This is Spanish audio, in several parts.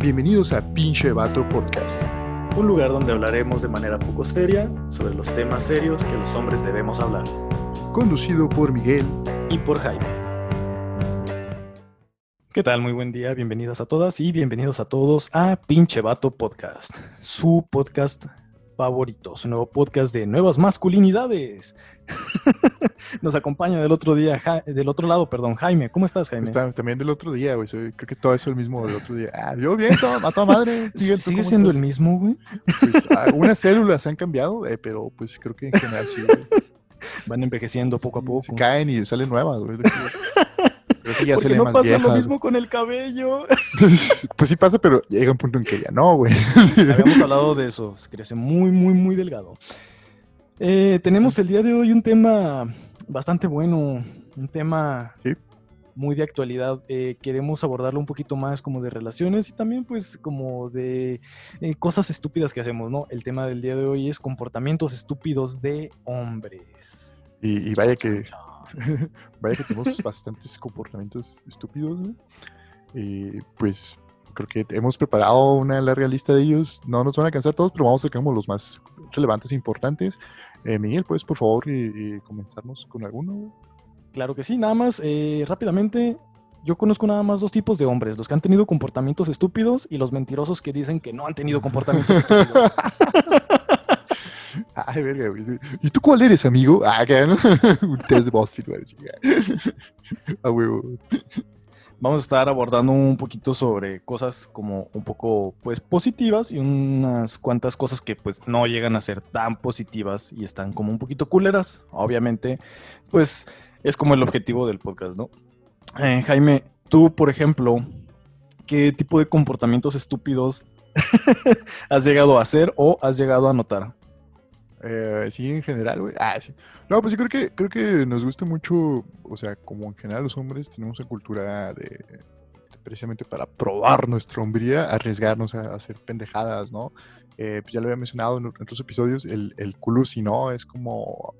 Bienvenidos a Pinche Vato Podcast. Un lugar donde hablaremos de manera poco seria sobre los temas serios que los hombres debemos hablar. Conducido por Miguel Y por Jaime. ¿Qué tal? Muy buen día, bienvenidas a todas y bienvenidos a todos a Pinche Vato Podcast, su podcast favorito, su nuevo podcast de nuevas masculinidades. Nos acompaña del otro día, Ja- del otro lado, perdón, Jaime. ¿Cómo estás, Jaime? Está también del otro día, güey. Creo que todo eso es el mismo del otro día. Ah, yo bien, todo, a toda madre. Miguel, ¿tú ¿Sigue siendo el mismo, güey? Pues, algunas células han cambiado, eh, pero pues creo que en general sí. güey. Van envejeciendo poco a poco. Se caen y salen nuevas, güey. Creo que ya Porque salen no más pasa lo mismo con el cabello. Pues sí pasa, pero llega un punto en que ya no, güey. Habíamos hablado de eso, se crece muy, muy, muy delgado. Eh, tenemos el día de hoy un tema bastante bueno, un tema Sí. muy de actualidad. Eh, queremos abordarlo un poquito más como de relaciones y también pues como de eh, cosas estúpidas que hacemos, ¿no? El tema del día de hoy es comportamientos estúpidos de hombres. Y, y vaya que, vaya que tenemos bastantes comportamientos estúpidos, güey. Y pues creo que hemos preparado una larga lista de ellos. No nos van a alcanzar todos, pero vamos a sacar como los más relevantes e importantes. Eh, Miguel, ¿puedes por favor y, y comenzarnos con alguno? Claro que sí, nada más eh, rápidamente. Yo conozco nada más dos tipos de hombres, los que han tenido comportamientos estúpidos y los mentirosos que dicen que no han tenido comportamientos estúpidos. Ay, verga, güey. ¿Y tú cuál eres, amigo? Ah, acá, ¿no? un test de BuzzFeed, güey. A huevo. Vamos a estar abordando un poquito sobre cosas como un poco pues positivas y unas cuantas cosas que pues no llegan a ser tan positivas y están como un poquito culeras. Obviamente, pues es como el objetivo del podcast, ¿no? Eh, Jaime, tú, por ejemplo, ¿qué tipo de comportamientos estúpidos has llegado a hacer o has llegado a notar? Eh, sí, en general, güey. Ah, sí. No, pues yo creo que, creo que nos gusta mucho, o sea, como en general los hombres tenemos una cultura de, precisamente para probar nuestra hombría, arriesgarnos a, hacer pendejadas, ¿no? Eh, pues ya lo había mencionado en otros episodios, el, el culusi, ¿no? Es como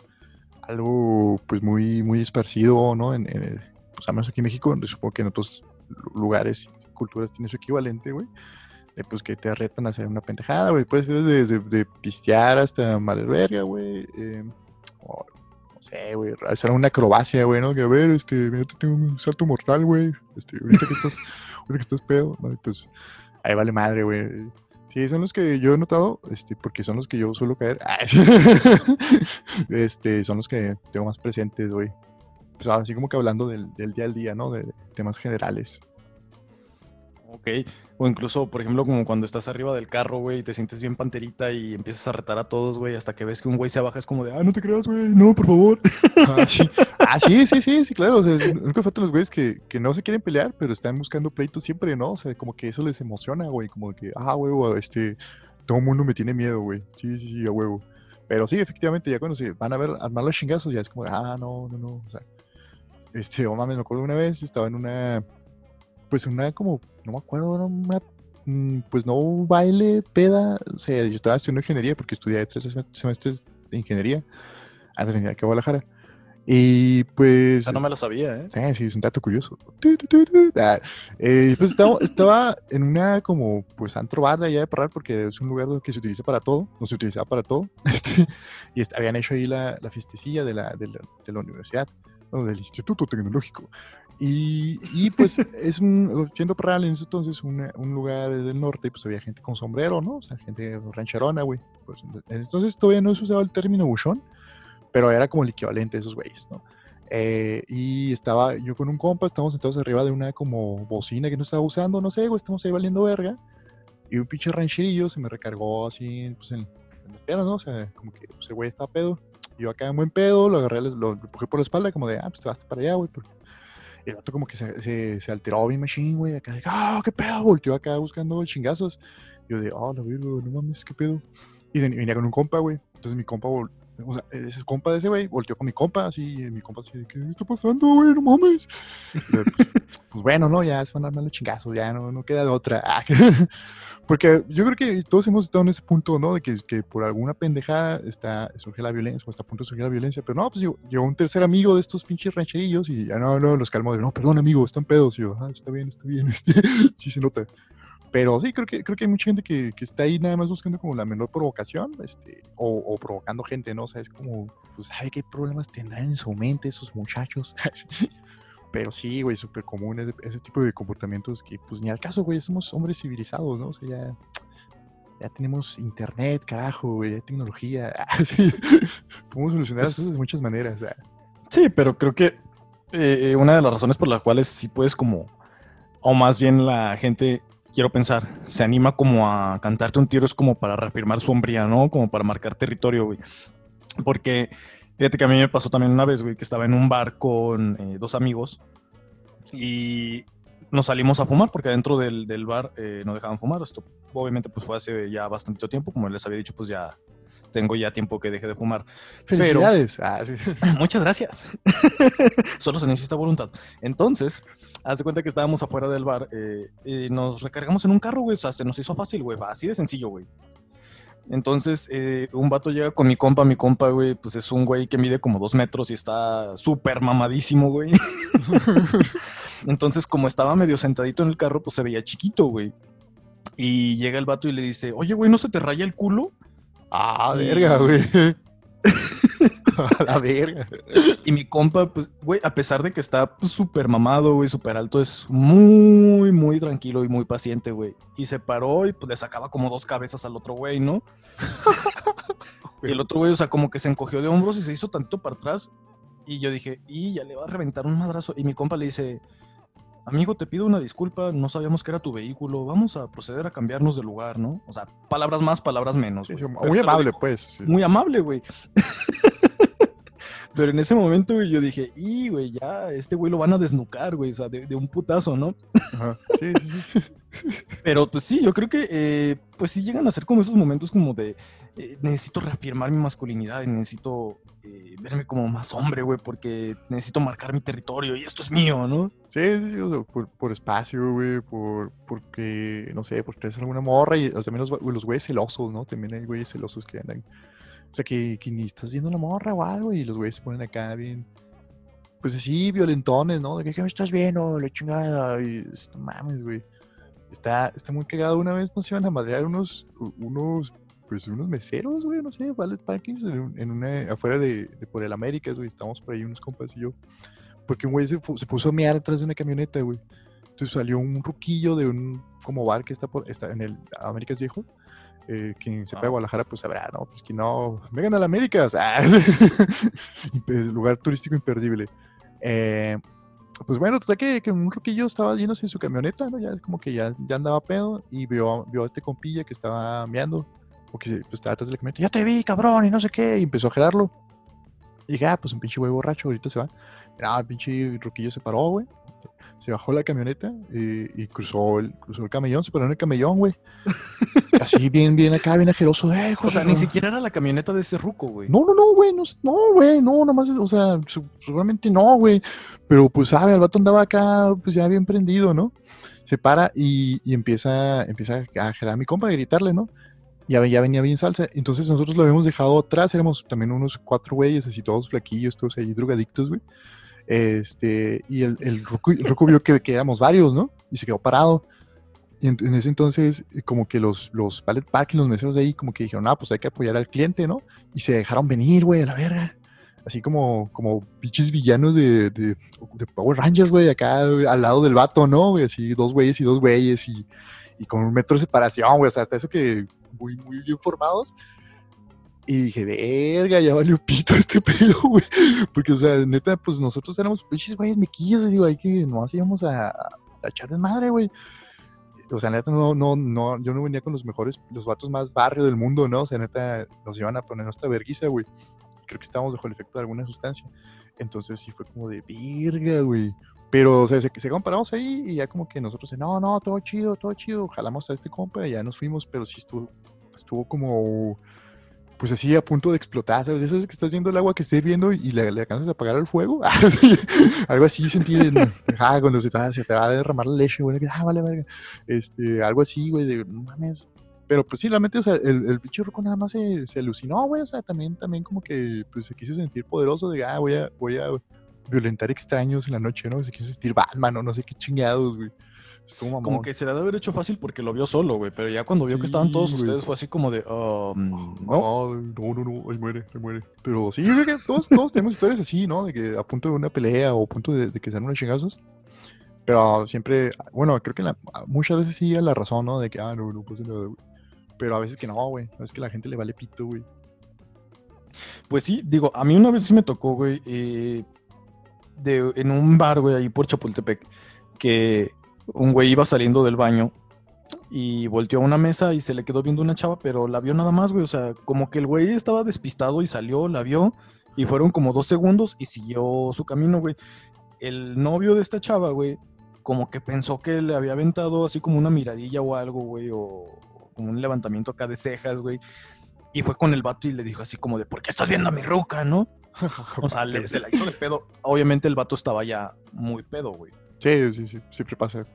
algo, pues, muy, muy esparcido, ¿no? En, pues, al menos aquí en México, supongo que en otros lu- lugares y culturas tiene su equivalente, güey pues que te retan a hacer una pendejada, güey. Puede ser desde de, pistear hasta mal verga, güey. eh, o, no sé, güey, hacer una acrobacia, güey, ¿no? Que a ver, este, mira, te tengo un salto mortal, güey. Este, ahorita que estás, ahorita que estás pedo, pues ahí vale madre, güey. Sí, son los que yo he notado, este, porque son los que yo suelo caer. Este, son los que tengo más presentes, güey. Pues así como que hablando del, del día al día, ¿no? De temas generales. Ok. O incluso, por ejemplo, como cuando estás arriba del carro, güey, y te sientes bien panterita y empiezas a retar a todos, güey, hasta que ves que un güey se baja, es como de, ah, no te creas, güey, no, por favor. Ah, sí. Ah, sí, sí, sí, claro. O sea, nunca faltan los güeyes que, que no se quieren pelear, pero están buscando pleitos siempre, ¿no? O sea, como que eso les emociona, güey. Como que, ah, huevo, este, todo el mundo me tiene miedo, güey. Sí, sí, sí, a huevo. Pero sí, efectivamente, ya cuando se van a ver armar los chingazos, ya es como, ah, no, no, no. O sea, este, oh mames, me acuerdo una vez, yo estaba en una, pues una como, no me acuerdo, una, mm, pues no baile, peda. O sea, yo estaba estudiando ingeniería porque estudié tres sem- semestres de ingeniería antes de venir aquí a Guadalajara. Y pues. Esa no me lo sabía, ¿eh? Sí, sí, es un dato curioso. Ah, eh, pues estaba, estaba en una como pues antro bar de allá de Parral porque es un lugar que se utiliza para todo, no se utilizaba para todo. Este, y habían hecho ahí la, la fiestecilla de la, de la, de la universidad, no, del Instituto Tecnológico. Y, y pues es un, siendo Parral en ese entonces una- un lugar del norte, pues había gente con sombrero, ¿no? O sea, gente rancherona, güey. Pues, entonces todavía no se usaba el término buchón, pero era como el equivalente de esos güeyes, ¿no? Eh, y estaba yo con un compa, estábamos sentados arriba de una como bocina que no estaba usando, no sé, güey, estamos ahí valiendo verga. Y un pinche rancherillo se me recargó así, pues en, en las piernas, ¿no? O sea, como que ese güey estaba pedo. Yo acá en buen pedo, lo agarré, lo, lo empujé por la espalda, como de, ah, pues te vas para allá, güey. porque- el vato como que se, se, se alteró bien machine, güey, acá ah, qué pedo, volteó acá buscando chingazos. Yo de, ah, la verga, no mames, qué pedo. Y ven- venía con un compa, güey. Entonces mi compa, o sea, ese compa de ese güey volteó con mi compa, así, y mi compa así, ¿qué está pasando, güey? No mames. Yo, pues bueno, no, ya se van a armar los chingazos, ya no, no queda de otra. Ah, que- Porque yo creo que todos hemos estado en ese punto, ¿no? De que, que por alguna pendejada está, surge la violencia, o está a punto de surgir la violencia, pero no, pues llegó, llegó un tercer amigo de estos pinches rancherillos y ya no, no, los calmó de, no, perdón, amigo, están pedos. Y yo, ah, está bien, está bien, este, sí se nota. Pero sí, creo que, creo que hay mucha gente que, que está ahí nada más buscando como la menor provocación, este, o, o provocando gente, ¿no? O sea, es como, pues, ¿sabe qué problemas tendrán en su mente esos muchachos? Pero sí, güey, súper común ese, ese tipo de comportamientos que, pues, ni al caso, güey, somos hombres civilizados, ¿no? O sea, ya, ya tenemos internet, carajo, güey, ya tecnología. Sí. Podemos solucionar las Pues- cosas de muchas maneras. sea. Sí, pero creo que eh, una de las razones por las cuales sí puedes como, o más bien la gente, quiero pensar, se anima como a cantarte un tiro es como para reafirmar su hombría, ¿no? Como para marcar territorio, güey. Porque fíjate que a mí me pasó también una vez, güey, que estaba en un bar con eh, dos amigos y nos salimos a fumar porque adentro del, del bar eh, no dejaban fumar. Esto obviamente pues fue hace ya bastante tiempo, como les había dicho, pues ya tengo ya tiempo que dejé de fumar. Felicidades. Ah, sí. Muchas gracias. Solo se necesita voluntad. Entonces, haz de cuenta que estábamos afuera del bar eh, y nos recargamos en un carro, güey. O sea, se nos hizo fácil, güey. Así de sencillo, güey. Entonces, eh, un vato llega con mi compa. Mi compa, güey, pues es un güey que mide como dos metros y está súper mamadísimo, güey. Entonces, como estaba medio sentadito en el carro, pues se veía chiquito, güey. Y llega el vato y le dice, oye, güey, ¿no se te raya el culo? Ah, verga, güey. A la verga. Y mi compa, pues, güey, a pesar de que está pues, súper mamado, güey, súper alto, es muy, muy tranquilo y muy paciente, güey. Y se paró y pues le sacaba como dos cabezas al otro güey, ¿no? y el otro güey, o sea, como que se encogió de hombros y se hizo tantito para atrás. Y yo dije, y ya le va a reventar un madrazo. Y mi compa le dice, amigo, te pido una disculpa, no sabíamos que era tu vehículo, vamos a proceder a cambiarnos de lugar, ¿no? O sea, palabras más, palabras menos. Sí, muy amable, pues. sí. muy amable, güey. Pero en ese momento, güey, yo dije, y, güey, ya, este güey lo van a desnucar, güey, o sea, de, de un putazo, ¿no? Ajá. Sí, sí, sí. Pero, pues sí, yo creo que, eh, pues sí llegan a ser como esos momentos como de, eh, necesito reafirmar mi masculinidad, necesito eh, verme como más hombre, güey, porque necesito marcar mi territorio y esto es mío, ¿no? Sí, sí, sí, o sea, por, por espacio, güey, por, porque, no sé, porque traes alguna morra y o sea, también los, los güeyes celosos, ¿no? También hay güeyes celosos que andan, o sea, que, que ni estás viendo la morra o algo y los güeyes se ponen acá bien, pues así, violentones, ¿no? De que, ¿qué me estás viendo? La chingada, y no mames, güey. Está, está muy cagado. Una vez nos iban a madrear unos, unos, pues unos meseros, güey, no sé, Ballet Parkings, en, un- en una, afuera de, de por el Américas, güey, estábamos por ahí unos compas y yo. Porque un güey se, se puso a mear atrás de una camioneta, güey. Entonces salió un ruquillo de un como bar que está por está en el Américas Viejo. Eh, quien sepa de Ah. Guadalajara, pues sabrá, ¿no? Pues que no. Vengan a la Américas. Ah, lugar turístico imperdible. Eh, pues bueno, total que, que un ruquillo estaba yéndose en su camioneta, ¿no? Ya como que ya, ya andaba pedo y vio, vio a este compilla que estaba meando. O que se- pues, estaba atrás de la camioneta. Ya te vi, cabrón, y no sé qué. Y empezó a gerarlo. Y dije, ah, pues un pinche güey borracho, ahorita se va. Ah, pinche ruquillo se paró, güey. Se bajó la camioneta y, y cruzó, el, cruzó el camellón, se paró en el camellón, güey. Así bien, bien acá, bien ajeroso. Eh, O sea, ni siquiera era la camioneta de ese ruco, güey. no, no, no, güey, no, no, güey, no, nomás, o sea, seguramente no, güey, pero pues, sabe, el vato andaba acá, pues ya bien prendido, ¿no? Se para y, y empieza, empieza a gerar a mi compa, a gritarle, ¿no? Ya, ya venía bien salsa, entonces nosotros lo habíamos dejado atrás, éramos también unos cuatro güeyes, así todos flaquillos, todos ahí drogadictos, güey. Este, y el, el, vio que, que éramos varios, ¿no? Y se quedó parado. Y en, ese entonces, eh, como que los, los ballet parking, los meseros de ahí, como que dijeron, ah, pues hay que apoyar al cliente, ¿no? Y se dejaron venir, güey, a la verga. Así como, como pinches villanos de, de, de Power Rangers, güey, acá al lado del vato, ¿no? Güey, así dos güeyes y dos güeyes y, y con un metro de separación, güey, o sea, hasta eso que muy, muy bien formados. Y dije, verga, ya valió pito este pedo, güey. Porque, o sea, neta, pues nosotros éramos pinches güeyes mequillos, digo, hay que nomás íbamos a, a echar desmadre, güey. O sea, neta, no, no, no, yo no venía con los mejores, los vatos más barrio del mundo, ¿no? O sea, neta, nos iban a poner nuestra verguiza, güey. Creo que estábamos bajo el efecto de alguna sustancia. Entonces sí fue como de verga, güey. Pero, o sea, se, se comparamos ahí y ya como que nosotros, no, no, todo chido, todo chido. Jalamos a este compa y ya nos fuimos, pero sí estuvo, estuvo como, pues así a punto de explotar. Eso es que estás viendo el agua que estés viendo y le, le alcanzas a apagar el fuego. algo así sentí, en, ah, cuando se te, va a derramar la leche, güey, ah, vale, verga. Este, algo así, güey, de, no mames. Pero pues sí, realmente, o sea, el, el pinche nada más se, se alucinó, güey, o sea, también, también como que, pues se quiso sentir poderoso de, ah, voy a, voy a violentar extraños en la noche, ¿no? Se quiso sentir Batman no sé qué chingados, güey. Estuvo. Como que se le ha de haber hecho fácil porque lo vio solo, güey. Pero ya cuando vio que estaban todos güey. ustedes fue así como de, um, no. No, no, no, no, ahí muere, ahí muere. Pero sí, todos, todos tenemos historias así, ¿no? De que a punto de una pelea o a punto de, de que sean unos chingazos. Pero siempre, bueno, creo que la- muchas veces sí a la razón, ¿no? De que, ah, no, no nada, güey. Pero a veces que no, güey. A veces que la gente le vale pito, güey. Pues sí, digo, a mí una vez sí me tocó, güey, eh, de, en un bar, güey, ahí por Chapultepec, que un güey iba saliendo del baño y volteó a una mesa y se le quedó viendo una chava, pero la vio nada más, güey. O sea, como que el güey estaba despistado y salió, la vio y fueron como dos segundos y siguió su camino, güey. El novio de esta chava, güey, como que pensó que le había aventado así como una miradilla o algo, güey, o como un levantamiento acá de cejas, güey. Y fue con el vato y le dijo así como de, ¿por qué estás viendo a mi ruca, no? O sea, le- se la hizo de pedo. Obviamente el vato estaba ya muy pedo, güey. Sí, sí, sí, siempre pasa.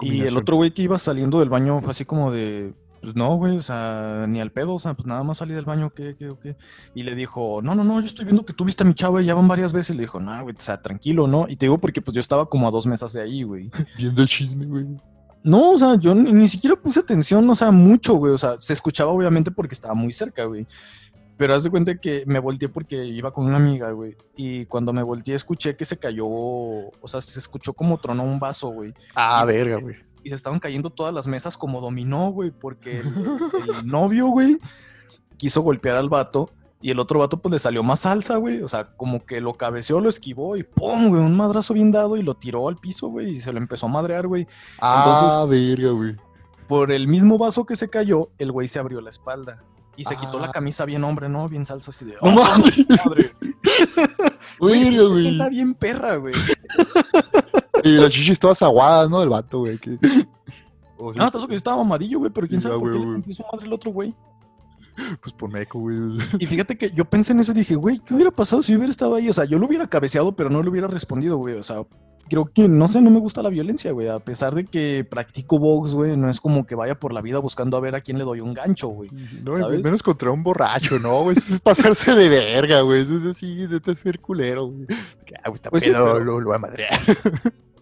Y el otro güey que iba saliendo del baño fue así como de, pues no, güey, o sea, ni al pedo, o sea, pues nada más salí del baño, ¿qué, qué, qué? Y le dijo, no, no, no, yo estoy viendo que tú viste a mi chava y ya van varias veces. Le dijo, no, güey, o sea, tranquilo, ¿no? Y te digo porque pues yo estaba como a dos mesas de ahí, güey. Viendo el chisme, güey. No, o sea, yo ni, ni siquiera puse atención, o sea, mucho, güey. O sea, se escuchaba obviamente porque estaba muy cerca, güey. Pero haz de cuenta que me volteé porque iba con una amiga, güey. Y cuando me volteé escuché que se cayó, o sea, se escuchó como tronó un vaso, güey. Ah, Y- verga, güey. Y se estaban cayendo todas las mesas como dominó, güey. Porque el, el novio, güey, quiso golpear al vato. Y el otro vato, pues le salió más salsa, güey. O sea, como que lo cabeceó, lo esquivó y ¡pum! güey, un madrazo bien dado y lo tiró al piso, güey. Y se lo empezó a madrear, güey. Ah, verga, güey. Por el mismo vaso que se cayó, el güey se abrió la espalda. Y se quitó la Ah. camisa bien hombre, ¿no? Bien salsa así de... ¡Oh, madre! Güey, güey. bien perra, güey. Y las chichis todas aguadas, ¿no? Del vato, güey. que- O sí, No, hasta eso que yo estaba mamadillo, güey, pero quién sabe ah, por qué le su madre el otro güey. Pues por meco, güey. Y fíjate que yo pensé en eso y dije, güey, ¿qué hubiera pasado si hubiera estado ahí? O sea, yo lo hubiera cabeceado, pero no le hubiera respondido, güey. O sea, creo que, no sé, no me gusta la violencia, güey. A pesar de que practico box, güey, no es como que vaya por la vida buscando a ver a quién le doy un gancho, güey. No, ¿Sabes? menos contra un borracho, ¿no? güey? Eso es pasarse de verga, güey. Eso es así, de ser culero, güey. Ah, güey, está Pues sí, pero- lo, lo voy a madrear.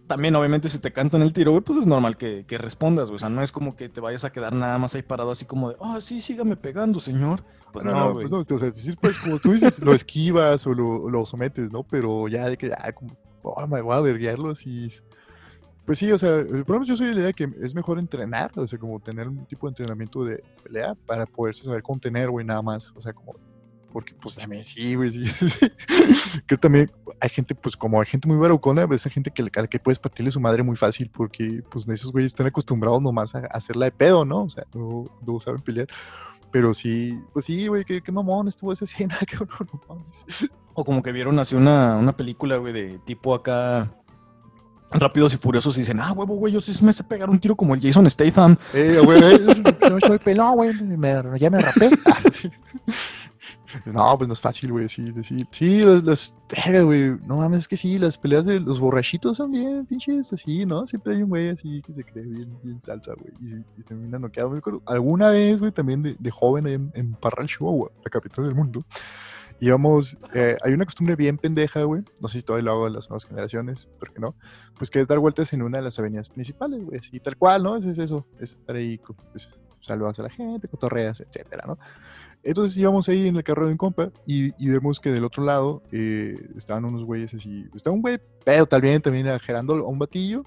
También, obviamente, si te cantan el tiro, güey, pues es normal que, que respondas, güey. O sea, no es como que te vayas a quedar nada más ahí parado así como de, ah, sí, sígame pegando, señor. Pues no, güey. pues no, o sea, decir, pues como tú dices, lo esquivas o lo, lo sometes, ¿no? Pero ya de que, ah, como, oh, me voy a verguearlo así. Pues sí, o sea, el problema yo soy de la idea que es mejor entrenar, o sea, como tener un tipo de entrenamiento de pelea para poderse saber contener, güey, nada más. O sea, como, porque pues también sí, güey, sí. que también hay gente, pues como hay gente muy barucona, ves a gente que, a la que puedes partirle su madre muy fácil porque pues esos güeyes están acostumbrados nomás a, a hacerla de pedo, ¿no? O sea, no, no saben pelear. Pero sí, pues sí, güey, qué, qué mamón estuvo esa escena, cabrón, no mames. O como que vieron así una, una película, güey, de tipo acá. Rápidos y furiosos y dicen, ah, huevo, güey, yo sí me sé pegar un tiro como el Jason Statham. Eh, güey, eh, no soy pelón, güey, me- ya me rapé. Sí. No, pues no es fácil, güey, sí, sí, sí, las, las, güey, no mames, es que sí, las peleas de los borrachitos son bien pinches así, ¿no? Siempre hay un güey así que se cree bien, bien salsa, güey, y, y termina noqueado, me acuerdo, alguna vez, güey, también de, de joven en, en Parral, Chihuahua, la capital del mundo, íbamos, eh, hay una costumbre bien pendeja, güey, no sé si todavía lo hago de las nuevas generaciones, pero que no, pues que es dar vueltas en una de las avenidas principales, güey, así tal cual, ¿no? Es, es eso, es estar ahí, pues, saludas a la gente, cotorreas, etcétera, ¿no? Entonces íbamos ahí en el carro de un compa y, y vemos que del otro lado eh, estaban unos güeyes así, estaba un güey pedo también, también ajerando a un batillo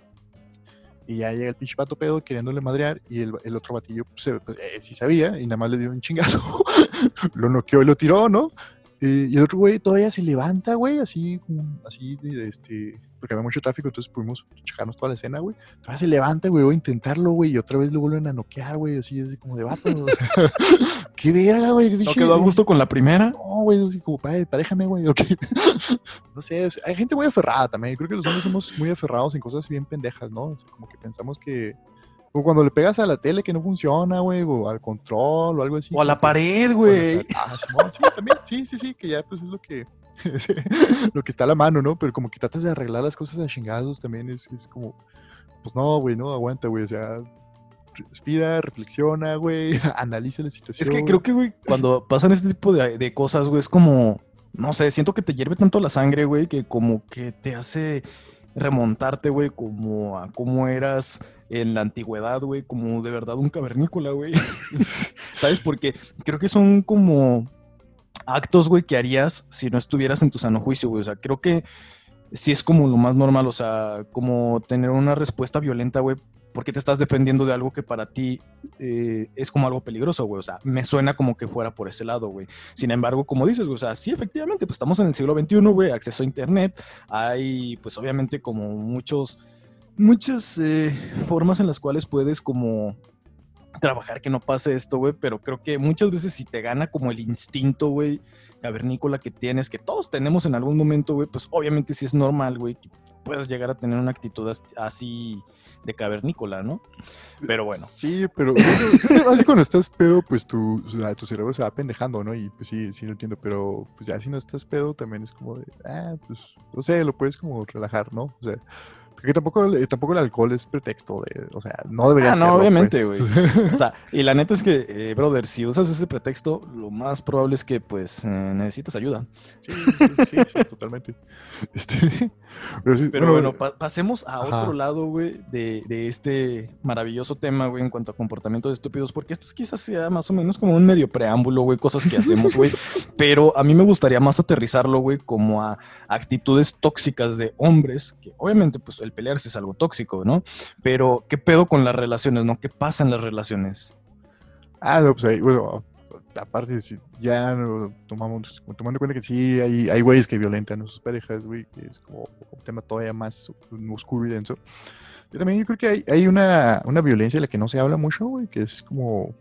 y ya llega el pinche pato pedo queriéndole madrear y el, el otro batillo pues, pues, eh, sí sabía y nada más le dio un chingazo, lo noqueó y lo tiró, ¿no? Eh, y el otro güey todavía se levanta, güey, así, así, de, este, porque había mucho tráfico, entonces pudimos checarnos toda la escena, güey. Todavía se levanta, güey, voy a intentarlo, güey, y otra vez lo vuelven a noquear, güey, así, así como de vato, o sea, qué verga, güey. ¿No quedó a gusto con la primera? No, güey, así como, "Pare- paréjame, güey, ok. no sé, o sea, hay gente muy aferrada también, creo que los hombres somos muy aferrados en cosas bien pendejas, ¿no? O sea, como que pensamos que, como cuando le pegas a la tele que no funciona, güey, o al control o algo así. O a la pared, o güey. Ah, Simón, sí, también, sí, sí, sí, que ya pues es lo que, lo que está a la mano, ¿no? Pero como que tratas de arreglar las cosas a chingazos también es, es como, pues no, güey, no, aguanta, güey, o sea, respira, reflexiona, güey, analiza la Es situación. que creo que, güey, cuando pasan este tipo de, de cosas, güey, es como, no sé, siento que te hierve tanto la sangre, güey, que como que te hace remontarte, güey, como a cómo eras en la antigüedad, güey, como de verdad un cavernícola, güey. ¿Sabes? Porque creo que son como actos, güey, que harías si no estuvieras en tu sano juicio, güey. O sea, creo que sí es como lo más normal, o sea, como tener una respuesta violenta, güey, porque te estás defendiendo de algo que para ti eh, es como algo peligroso, güey. O sea, me suena como que fuera por ese lado, güey. Sin embargo, como dices, güey, o sea, sí, efectivamente, pues estamos en el siglo XXI, güey, acceso a Internet. Hay, pues obviamente, como muchos, muchas eh, formas en las cuales puedes como trabajar que no pase esto, güey, pero creo que muchas veces si te gana como el instinto, güey, cavernícola que tienes, que todos tenemos en algún momento, güey, pues obviamente sí es normal, güey, que puedas llegar a tener una actitud así de cavernícola, ¿no? Pero bueno. Sí, pero así cuando estás pedo, pues tu, tu cerebro se va pendejando, ¿no? Y pues sí, sí lo entiendo, pero pues ya si no estás pedo también es como de, ah, pues, no sé, lo puedes como relajar, ¿no? O sea, porque tampoco, tampoco el alcohol es pretexto de, o sea, no debería ah, no, obviamente, pues. güey. o sea, y la neta es que, eh, brother, si usas ese pretexto, lo más probable es que, pues, eh, necesitas ayuda. Sí, sí, sí, totalmente. Este, pero, bueno, pasemos a otro lado, güey, de, de, este maravilloso tema, güey, en cuanto a comportamientos estúpidos, porque esto quizás sea más o menos como un medio preámbulo, güey, cosas que hacemos, güey, pero a mí me gustaría más aterrizarlo, güey, como a actitudes tóxicas de hombres, que obviamente, pues, el pelearse es algo tóxico, ¿no? Pero, ¿qué pedo con las relaciones, no? ¿Qué pasa en las relaciones? Ah, no, pues ahí, bueno, aparte, ya tomamos, tomando en cuenta que sí hay, hay güeyes que violentan a sus parejas, güey, que es como un tema todavía más oscuro y denso. Yo también yo creo que hay, hay una, una violencia de la que no se habla mucho, güey, que es como,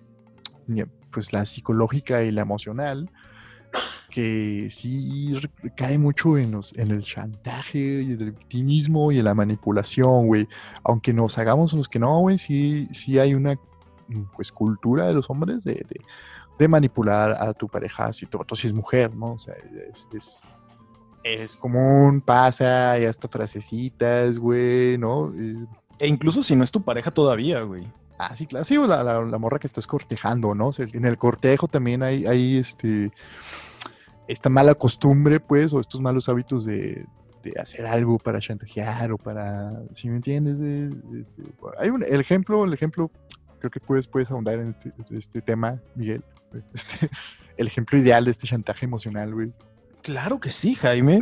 pues, la psicológica y la emocional, que sí cae mucho en, los, en el chantaje y el victimismo y en la manipulación, güey. Aunque nos hagamos los que no, güey, sí, sí hay una pues cultura de los hombres de, de, manipular a tu pareja si tu si es mujer, ¿no? O sea, es, es, es común, pasa, y hasta frasecitas, güey, ¿no? E incluso si no es tu pareja todavía, güey. Ah, sí, claro, sí, la, la, morra que estás cortejando, ¿no? O sea, en el cortejo también hay, hay este esta mala costumbre, pues, o estos malos hábitos de, hacer algo para chantajear o para, si me entiendes, este, hay un, el ejemplo, el ejemplo, creo que puedes, puedes ahondar en este, este tema, Miguel, este, el ejemplo ideal de este chantaje emocional, güey. Claro que sí, Jaime.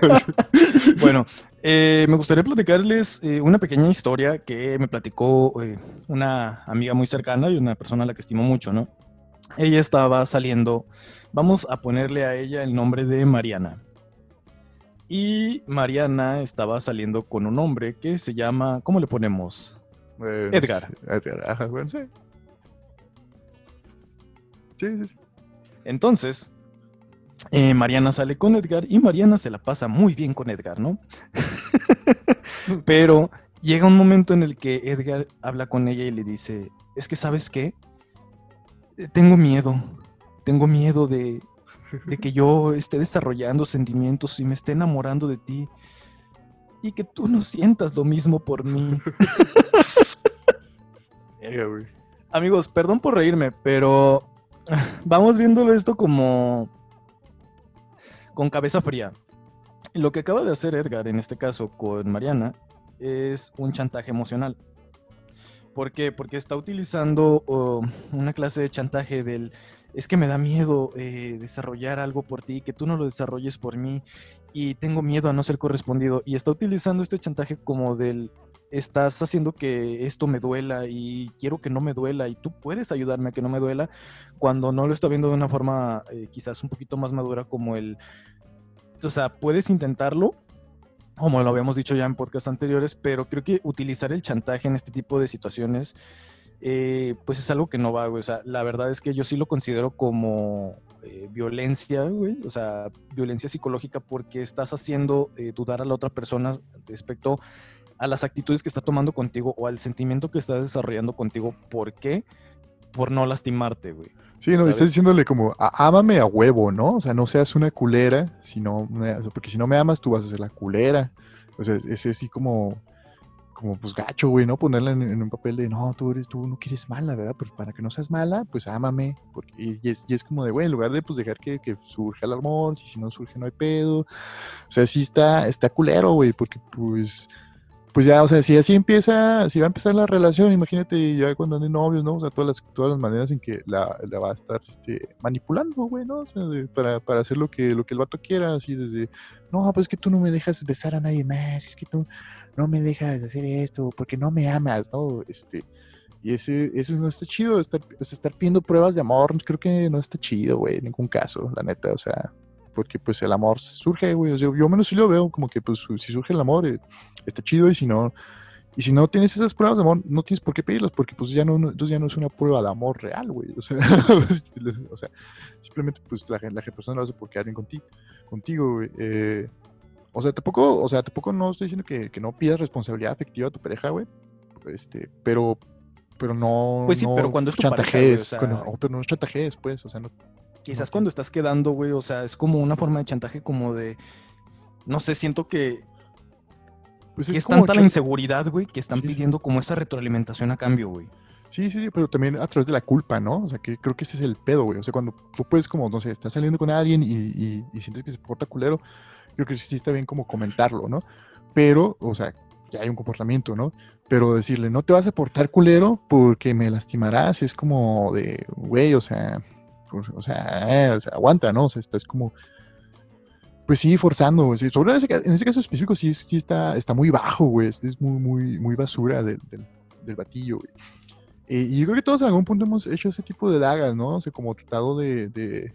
bueno, eh, me gustaría platicarles eh, una pequeña historia que me platicó eh, una amiga muy cercana y una persona a la que estimo mucho, ¿no? ella estaba saliendo, vamos a ponerle a ella el nombre de Mariana. Y Mariana estaba saliendo con un hombre que se llama, ¿cómo le ponemos? Pues, Edgar. Edgar, bueno, sí. Sí, sí, sí. Entonces, eh, Mariana sale con Edgar y Mariana se la pasa muy bien con Edgar, ¿no? Pero llega un momento en el que Edgar habla con ella y le dice, es que sabes qué, tengo miedo, tengo miedo de, que yo esté desarrollando sentimientos y me esté enamorando de ti y que tú no sientas lo mismo por mí. Amigos, perdón por reírme, pero vamos viéndolo esto como con cabeza fría. Lo que acaba de hacer Edgar en este caso con Mariana es un chantaje emocional. ¿Por qué? Porque está utilizando una clase de chantaje del es que me da miedo eh, desarrollar algo por ti, que tú no lo desarrolles por mí y tengo miedo a no ser correspondido. Y está utilizando este chantaje como del estás haciendo que esto me duela y quiero que no me duela y tú puedes ayudarme a que no me duela cuando no lo está viendo de una forma eh, quizás un poquito más madura como el, o sea, puedes intentarlo, como lo habíamos dicho ya en podcasts anteriores, pero creo que utilizar el chantaje en este tipo de situaciones, eh, pues es algo que no va, güey. O sea, la verdad es que yo sí lo considero como eh, violencia, güey. O sea, violencia psicológica porque estás haciendo eh, dudar a la otra persona respecto a las actitudes que está tomando contigo o al sentimiento que está desarrollando contigo. ¿Por qué? Por no lastimarte, güey. Sí, no, estás diciéndole como, ámame a huevo, ¿no? O sea, no seas una culera, sino, porque si no me amas, tú vas a ser la culera. O sea, es así como, como pues gacho, güey, ¿no? Ponerla en, un papel de, no, tú eres, tú no quieres mala, ¿verdad? Pero para que no seas mala, pues ámame. Porque, y, es, y es como de, güey, en lugar de pues dejar que, que surja el amor, si, si no surge no hay pedo. O sea, sí está, está culero, güey, porque pues, pues ya, o sea, si así empieza, si va a empezar la relación, imagínate ya cuando anden novios, ¿no? O sea, todas las, todas las maneras en que la, la va a estar este, manipulando, güey, ¿no? O sea, para, para hacer lo que, lo que el vato quiera, así desde, no, pues es que tú no me dejas besar a nadie más, es que tú no me dejas hacer esto porque no me amas, ¿no? Este, y ese, eso no está chido, estar, estar pidiendo pruebas de amor, creo que no está chido, güey, en ningún caso, la neta, o sea, porque pues el amor surge, güey, o sea, yo menos sí lo veo como que pues si surge el amor, eh, está chido y si no, y si no tienes esas pruebas de amor, no tienes por qué pedirlas, porque pues ya no, entonces ya no es una prueba de amor real, güey, o sea, simplemente pues la, la persona lo hace porque alguien contigo, contigo, güey, eh, o sea, tampoco, o sea, tampoco no estoy diciendo que, que no pidas responsabilidad afectiva a tu pareja, güey. Este, pero, pero no. Pues sí, no pero cuando es tu pareja, güey, o sea- no, pero no chantajees, pues, o sea, no. Quizás cuando estás quedando, güey, o sea, es como una forma de chantaje como de, no sé, siento que, Pues es, como tanta la inseguridad, güey, que están sí. pidiendo como esa retroalimentación a cambio, güey. Sí, sí, sí, pero también a través de la culpa, ¿no? O sea, que creo que ese es el pedo, güey. O sea, cuando tú puedes, como, no sé, estás saliendo con alguien y, y- y sientes que se porta culero, creo que sí está bien como comentarlo, ¿no? Pero, o sea, ya hay un comportamiento, ¿no? Pero decirle, no te vas a portar culero porque me lastimarás, es como de, güey, o sea, pues, o sea, eh, o sea, aguanta, ¿no? O sea, estás como, pues sí, forzando, güey. Sobre ese, ca- en ese caso específico sí, sí está, está muy bajo, güey. Es muy, muy, muy basura del, del, del batillo, güey. Eh, y yo creo que todos en algún punto hemos hecho ese tipo de dagas, ¿no? O sea, como tratado de, de-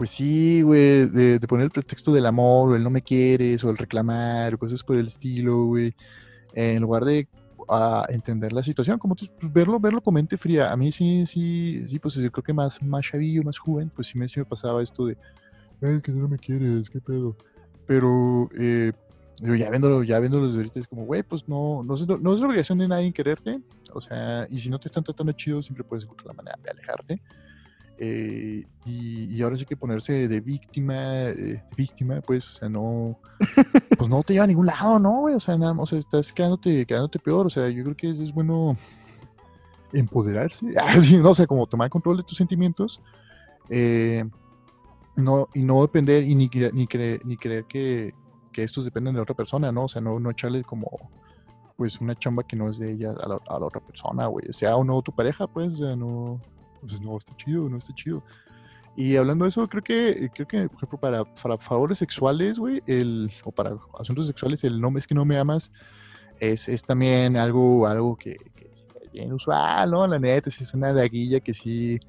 pues sí, güey, de, de poner el pretexto del amor, o el no me quieres, o el reclamar, o cosas por el estilo, güey. en lugar de ah, entender la situación, como tú, pues, verlo, verlo con mente fría. A mí sí, sí, sí, pues yo creo que más, más chavillo, más joven, pues sí me, pasaba esto de, "Ay, que no me quieres, qué pedo. Pero, eh, digo, ya viéndolo, ya viéndolo desde ahorita es como, güey, pues no, no, es, no es la obligación de nadie quererte. O sea, y si no te están tratando chido, siempre puedes encontrar la manera de alejarte. Eh, y, y ahora sí que ponerse de víctima, eh, víctima, pues, o sea, no, pues no te lleva a ningún lado, ¿no, güey? O sea, nada, o sea, estás quedándote, quedándote peor. O sea, yo creo que es bueno empoderarse, Ah, sí, ¿no? o sea, como tomar control de tus sentimientos. eh, no, y no depender y ni, ni, creer, ni creer que, que estos dependen de la otra persona, ¿no? O sea, no, no echarle como pues una chamba que no es de ella a la, a la otra persona, güey. Sea o no tu pareja, pues, o sea, no, pues no está chido, no está chido. Y hablando de eso, creo que, creo que, por ejemplo, para, para favores sexuales, güey, el, o para asuntos sexuales, el no es que no me amas es, es también algo, algo que, que es bien usual, ¿no? La neta, es una daguilla que sí,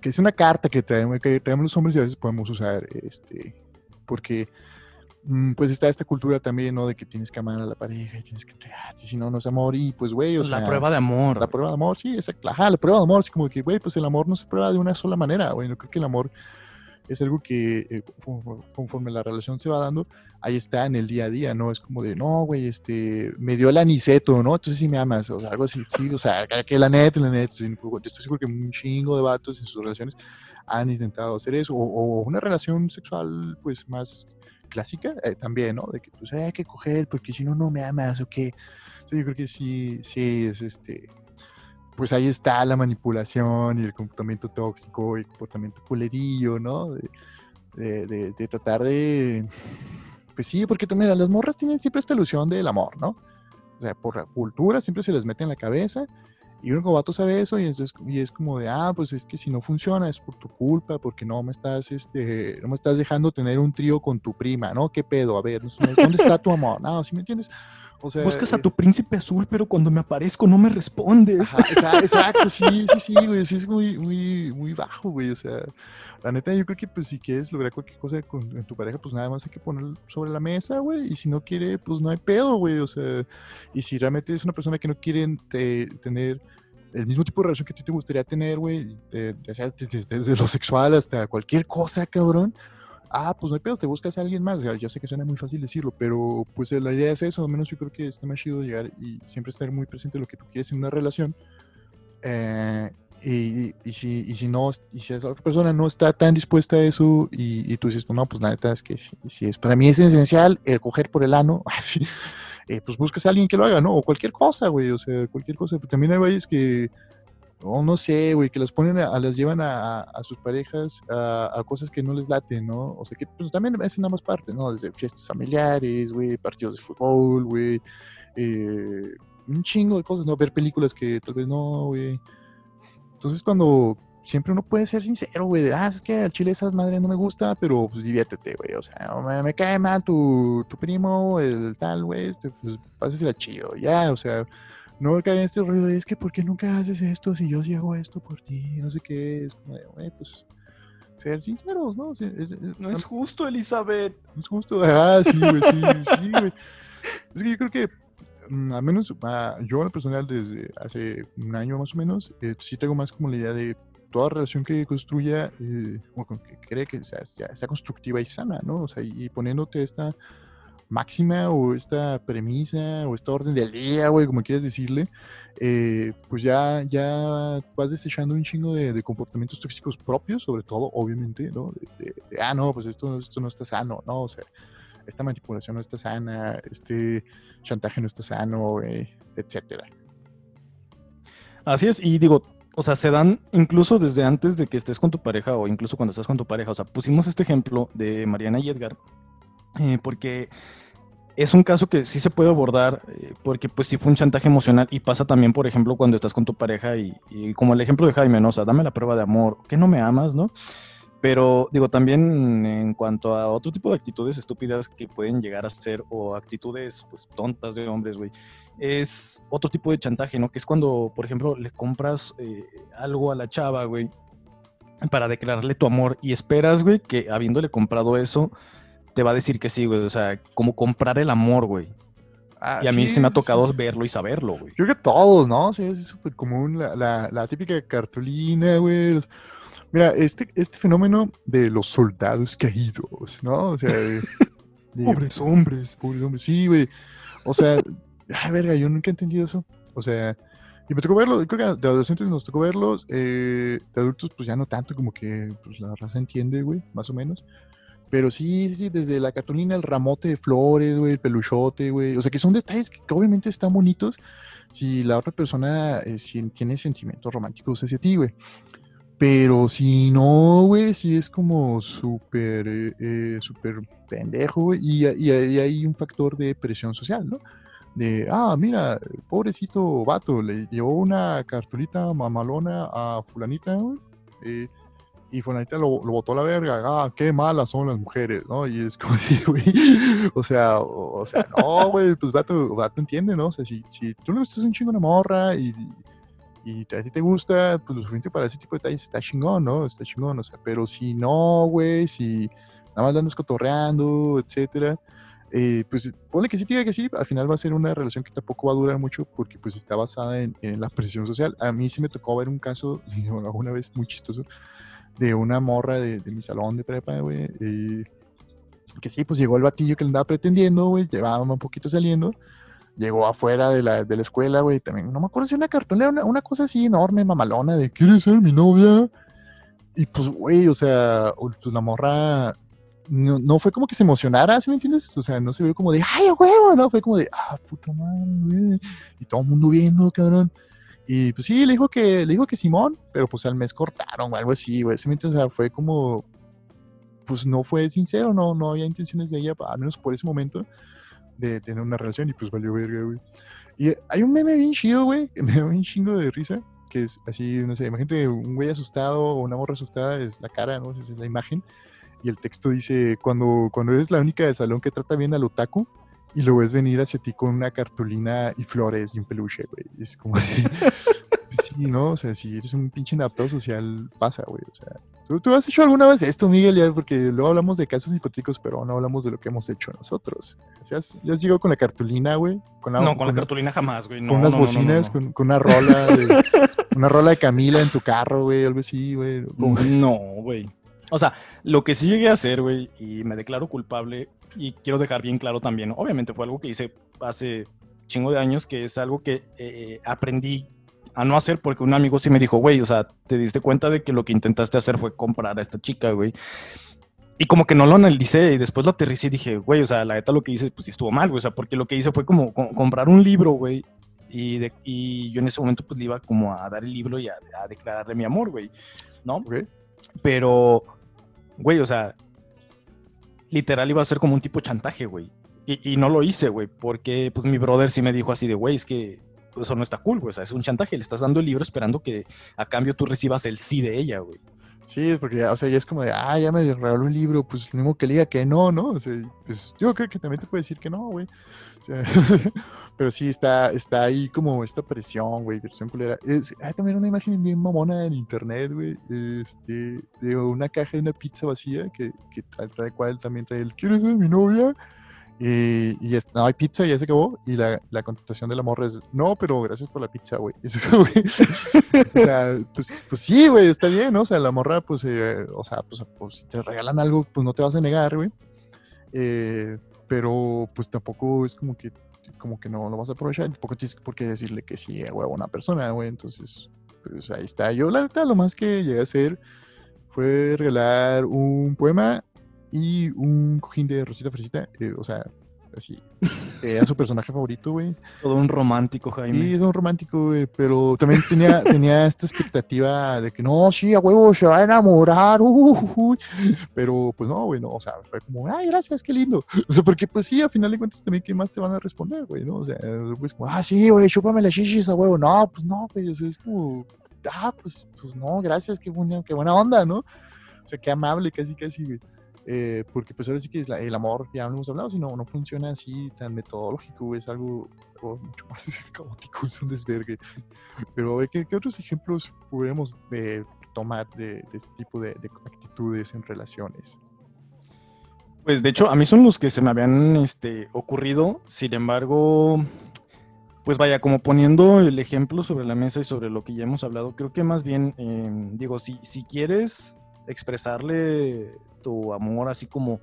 que es una carta que traemos, que traemos los hombres y a veces podemos usar, este, porque pues está esta cultura también, ¿no? De que tienes que amar a la pareja y tienes que entregarte, si no, no es amor y pues, güey, o sea... la prueba de amor. La prueba de amor, sí, exacto. Ajá, la prueba de amor, es como que, güey, pues el amor no se prueba de una sola manera, güey. Yo creo que el amor es algo que eh, conforme, la relación se va dando, ahí está en el día a día, ¿no? Es como de, no, güey, este, me dio el aniceto, ¿no? Entonces sí me amas, o sea, algo así, sí, o sea, que la neta, la neta, yo estoy seguro que un chingo de vatos en sus relaciones han intentado hacer eso, o, o una relación sexual, pues, más clásica, eh, también, ¿no? De que, pues, hay que coger, porque si no, no me amas, o qué. Sí, yo creo que sí, sí, es este, pues ahí está la manipulación y el comportamiento tóxico y el comportamiento culerillo, ¿no? De, de- de- de tratar de... Pues sí, porque tú, mira, las morras tienen siempre esta ilusión del amor, ¿no? O sea, por la cultura siempre se les mete en la cabeza y uno como vato sabe eso y es, y es como de, ah, pues es que si no funciona es por tu culpa, porque no me estás, este, no me estás dejando tener un trío con tu prima, ¿no? ¿Qué pedo? A ver, ¿dónde está tu amor? No, ¿sí me entiendes? O sea, Buscas a eh, tu príncipe azul, pero cuando me aparezco no me respondes. Ajá, exacto, sí, sí, sí, güey, sí es muy, muy, muy bajo, güey, o sea, la neta yo creo que pues si quieres lograr cualquier cosa con en tu pareja, pues nada más hay que poner sobre la mesa, güey, y si no quiere, pues no hay pedo, güey, o sea, y si realmente es una persona que no quiere te- tener el mismo tipo de relación que a ti te gustaría tener, güey, de- ya sea desde lo sexual hasta cualquier cosa, cabrón, ah, pues no hay pedo, te buscas a alguien más. Yo sé que suena muy fácil decirlo, pero pues eh, la idea es eso. Al menos yo creo que está más chido llegar y siempre estar muy presente en lo que tú quieres en una relación. Eh, y, y si, y si no, y si esa otra persona no está tan dispuesta a eso y, y tú dices, no, pues la neta es que si, si es, para mí es esencial el coger por el ano, eh, pues busques a alguien que lo haga, ¿no? O cualquier cosa, güey, o sea, cualquier cosa. Pero también hay güeyes que, o no sé, güey, que las ponen, a, las llevan a, a sus parejas a, cosas que no les laten, ¿no? O sea, que pues, también es en ambas partes, ¿no? Desde fiestas familiares, güey, partidos de fútbol, güey, eh, un chingo de cosas, ¿no? Ver películas que tal vez no, güey. Entonces, cuando siempre uno puede ser sincero, güey, de, ah, es que al chile esas madres no me gusta, pero pues diviértete, güey, o sea, me, cae mal tu, tu primo, el tal, güey, pues pásesela chido, ya, o sea, no caer en este ruido de, es que, ¿por qué nunca haces esto si yo sí hago esto por ti? No sé qué, es como de, güey, pues, ser sinceros, ¿no? Es, es, no es justo, Elizabeth. No es justo, ah, sí, güey, sí, sí, güey. Es que yo creo que mm, al menos uh, yo en lo personal desde hace un año más o menos, eh, sí tengo más como la idea de toda relación que construya, eh, o que cree que sea, sea, sea, constructiva y sana, ¿no? O sea, y, y poniéndote esta máxima o esta premisa o esta orden del día, güey, como quieras decirle, eh, pues ya, ya vas desechando un chingo de, comportamientos tóxicos propios, sobre todo, obviamente, ¿no? Ah, no, pues esto, esto no está sano, ¿no? O sea, esta manipulación no está sana, este chantaje no está sano, eh, etcétera. Así es, y digo, o sea, se dan incluso desde antes de que estés con tu pareja o incluso cuando estás con tu pareja. O sea, pusimos este ejemplo de Mariana y Edgar eh, porque es un caso que sí se puede abordar eh, porque pues sí fue un chantaje emocional y pasa también, por ejemplo, cuando estás con tu pareja y, y como el ejemplo de Jaime, ¿no? O sea, dame la prueba de amor, que no me amas, ¿no? Pero digo, también en cuanto a otro tipo de actitudes estúpidas que pueden llegar a ser o actitudes pues tontas de hombres, güey, es otro tipo de chantaje, ¿no? Que es cuando, por ejemplo, le compras eh, algo a la chava, güey, para declararle tu amor y esperas, güey, que habiéndole comprado eso, te va a decir que sí, güey. O sea, como comprar el amor, güey. Ah, y a mí sí, se me ha tocado sí. verlo y saberlo, güey. Yo creo que todos, ¿no? Sí, es súper común la, la, la, típica cartulina, güey. Mira, este, este fenómeno de los soldados caídos, ¿no? O sea, de, de, pobres hombres. Pobres hombres, sí, güey. O sea, ay, verga, yo nunca he entendido eso. O sea, y me tocó verlo, creo que de adolescentes nos tocó verlos, eh, de adultos pues ya no tanto, como que pues, la raza entiende, güey, más o menos. Pero sí, sí, desde la cartulina, el ramote de flores, güey, el peluchote, güey. O sea, que son detalles que, obviamente están bonitos si la otra persona eh, si tiene sentimientos románticos hacia ti, güey. Pero si no, güey, si es como súper, eh, eh, súper pendejo. Y, y, y, hay un factor de presión social, ¿no? De, ah, mira, pobrecito vato, le llevó una cartulita mamalona a fulanita, güey. Eh, y fulanita lo, lo, botó a la verga, ah, qué malas son las mujeres, ¿no? Y es como, güey, o sea, o, o sea, no, güey, pues vato, vato entiende, ¿no? O sea, si, si tú le gustas un chingo una morra y, y a ti te gusta, pues lo suficiente para ese tipo de detalles está chingón, ¿no? Está chingón, o sea, pero si no, güey, si nada más la andas cotorreando, etcétera, eh, pues ponle que sí, diga que sí, al final va a ser una relación que tampoco va a durar mucho porque pues está basada en, en la presión social. A mí sí me tocó ver un caso, alguna vez muy chistoso, de una morra de, de mi salón de prepa, güey, eh, que sí, pues llegó el batillo que le andaba pretendiendo, güey, llevaba un poquito saliendo, llegó afuera de la, de la escuela, güey, también, no me acuerdo si una cartonera, una, una, cosa así enorme, mamalona, de, ¿quieres ser mi novia? Y pues, güey, o sea, pues la morra no, no, fue como que se emocionara, ¿sí me entiendes? O sea, no se vio como de, ¡ay, huevo! No, fue como de, ¡ah, puta madre, güey! Y todo el mundo viendo, cabrón. Y pues sí, le dijo que, le dijo que Simón, pero pues al mes cortaron o algo así, güey. O sea, fue como, pues no fue sincero, no, no había intenciones de ella, al menos por ese momento, de tener una relación y pues valió verga, güey. Y hay un meme bien chido, güey, que me da un chingo de risa, que es así, no sé, imagínate un güey asustado o una morra asustada, es la cara, ¿no? Es la imagen. Y el texto dice, cuando, cuando eres la única del salón que trata bien al otaku, y lo ves venir hacia ti con una cartulina y flores y un peluche, güey. Es como, pues sí, ¿no? O sea, si eres un pinche inapto social, pasa, güey. O sea, ¿tú, ¿tú, has hecho alguna vez esto, Miguel? Ya, porque luego hablamos de casos hipotéticos, pero no hablamos de lo que hemos hecho nosotros. ¿Ya has, ya has llegado con la cartulina, güey? Con la, no, con, con la cartulina jamás, güey. No, con unas no, bocinas, no, con, con, una rola de, una rola de Camila en tu carro, güey, algo así, güey. No, güey. O sea, lo que sí llegué a hacer, güey, y me declaro culpable, y quiero dejar bien claro también, obviamente fue algo que hice hace chingo de años, que es algo que eh, aprendí a no hacer porque un amigo sí me dijo, güey, o sea, te diste cuenta de que lo que intentaste hacer fue comprar a esta chica, güey. y como que no lo analicé y después lo aterricé y dije, güey, o sea, la neta lo que hice, pues sí estuvo mal, güey. O sea, porque lo que hice fue como co- comprar un libro, güey. Y, de- y yo en ese momento, pues le iba como a dar el libro y a, a declararle mi amor, güey. ¿No? Ok. Pero, güey, o sea, literal iba a ser como un tipo chantaje, güey. Y, no lo hice, güey, porque pues mi brother sí me dijo así de, güey, es que eso no está cool, güey. O sea, es un chantaje. Le estás dando el libro esperando que a cambio tú recibas el sí de ella, güey. Sí, es porque ya, o sea, ya es como de, ah, ya me regaló un libro, pues lo mismo que diga que no, ¿no? O sea, pues yo creo que también te puede decir que no, güey. O sea, pero sí está, está ahí como esta presión, güey, presión culera. Hay también una imagen bien mamona en internet, güey, este, de una caja de una pizza vacía que, que trae, trae cual también trae el, ¿quieres ser mi novia? Y, y es- no hay pizza, ya se acabó. Y la, la contestación de la morra es, no, pero gracias por la pizza, güey. Y pues, pues sí, güey, está bien. O sea, la morra, pues, eh, o sea, pues, pues, si te regalan algo, pues no te vas a negar, güey. Eh, pero, pues tampoco es como que, como que no lo vas a aprovechar, tampoco tienes por qué decirle que sí, güey, a una persona, güey. Entonces, pues ahí está. Yo, la neta, lo más que llegué a hacer fue regalar un poema y un cojín de Rosita Fresita, eh, o sea, así, era su personaje favorito, güey. Todo un romántico, Jaime. Sí, es un romántico, güey, pero también tenía, tenía esta expectativa de que no, sí, a huevo, se va a enamorar, uh, uy". pero pues no, güey, no, o sea, fue como, ay, gracias, qué lindo. O sea, porque pues sí, a final de cuentas también, ¿qué más te van a responder, güey, no? O sea, pues como, ah, sí, güey, chúpame las chichis a huevo, no, pues no, güey, o sea, es como, ah, pues, pues no, gracias, qué buena, qué buena onda, ¿no? O sea, qué amable, casi, casi, güey. Eh, porque pues ahora sí que el amor, ya hemos hablado, si no, funciona así tan metodológico, es algo, mucho más caótico, es un desvergue. Pero a ver, ¿qué, qué otros ejemplos podríamos eh, tomar de, de este tipo de, de actitudes en relaciones? Pues de hecho, a mí son los que se me habían este, ocurrido. Sin embargo, pues vaya, como poniendo el ejemplo sobre la mesa y sobre lo que ya hemos hablado, creo que más bien, eh, digo, si, si quieres expresarle tu amor así como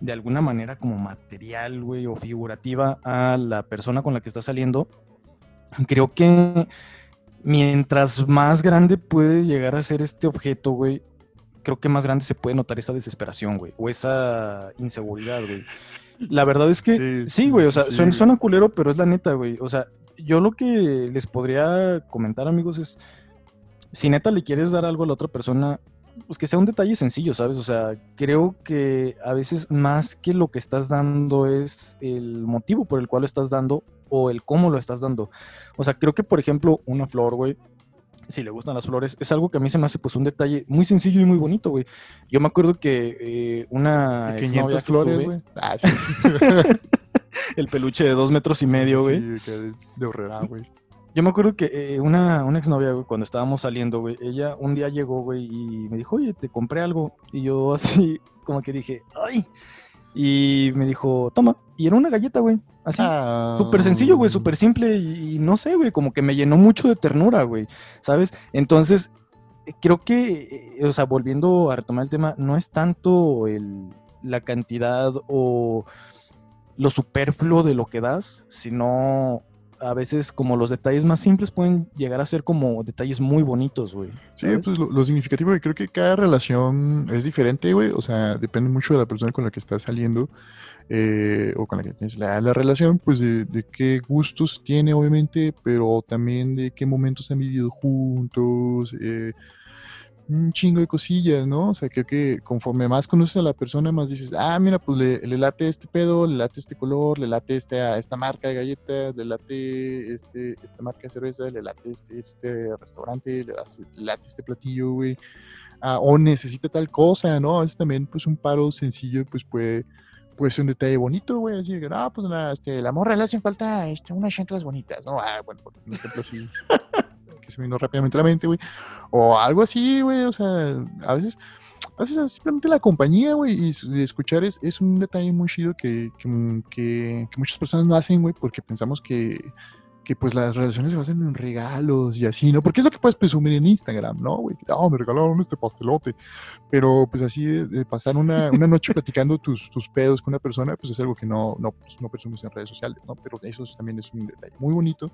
de alguna manera como material, güey, o figurativa a la persona con la que estás saliendo, creo que mientras más grande puede llegar a ser este objeto, güey, creo que más grande se puede notar esa desesperación, güey, o esa inseguridad, güey. La verdad es que Sí, sí, güey, o sea, sí, suena, suena culero, pero es la neta, güey. O sea, yo lo que les podría comentar, amigos, es si neta le quieres dar algo a la otra persona, pues que sea un detalle sencillo, ¿sabes? O sea, creo que a veces más que lo que estás dando es el motivo por el cual lo estás dando o el cómo lo estás dando. O sea, creo que, por ejemplo, una flor, güey, si le gustan las flores, es algo que a mí se me hace pues un detalle muy sencillo y muy bonito, güey. Yo me acuerdo que eh, una De exnovia 500 que flores, güey. Ah, el peluche de dos metros y medio, güey. Sí, de horrera, güey. Yo me acuerdo que eh, una, una exnovia, güey, cuando estábamos saliendo, güey, ella un día llegó, güey, y me dijo, oye, te compré algo. Y yo así, como que dije, ay. Y me dijo, toma. Y era una galleta, güey. Así. Ah, Súper sencillo, güey, súper simple y, y no sé, güey, como que me llenó mucho de ternura, güey, ¿sabes? Entonces, eh, creo que, eh, o sea, volviendo a retomar el tema, no es tanto el, la cantidad o lo superfluo de lo que das, sino a veces como los detalles más simples pueden llegar a ser como detalles muy bonitos, güey. Sí, pues lo, lo significativo, y creo que cada relación es diferente, güey. O sea, depende mucho de la persona con la que estás saliendo eh, o con la que tienes la, la relación, pues de, de qué gustos tiene, obviamente, pero también de qué momentos han vivido juntos, eh, un chingo de cosillas, ¿no? O sea, creo que conforme más conoces a la persona, más dices, ah, mira, pues le, le late este pedo, le late este color, le late esta, esta marca de galletas, le late este, esta marca de cerveza, le late este, este restaurante, le late, este platillo, güey. Ah, o necesita tal cosa, ¿no? A veces también, pues, un paro sencillo, pues, puede, ser un detalle bonito, güey. Así que, ah, pues, la, este, la morra le hacen falta este, unas chanclas bonitas, ¿no? Ah, bueno, por ejemplo así, que se vino rápidamente a la mente, güey. O algo así, güey, o sea, a veces, simplemente la compañía, güey, y escuchar es, es un detalle muy chido que, que, que- que muchas personas no hacen, güey, porque pensamos que, que pues las relaciones se basan en regalos y así, ¿no? Porque es lo que puedes presumir en Instagram, ¿no, güey? No, me regalaron este pastelote. Pero pues así de, pasar una, una noche platicando tus, tus, pedos con una persona, pues es algo que no, no, pues, no presumes en redes sociales, ¿no? Pero eso también es un detalle muy bonito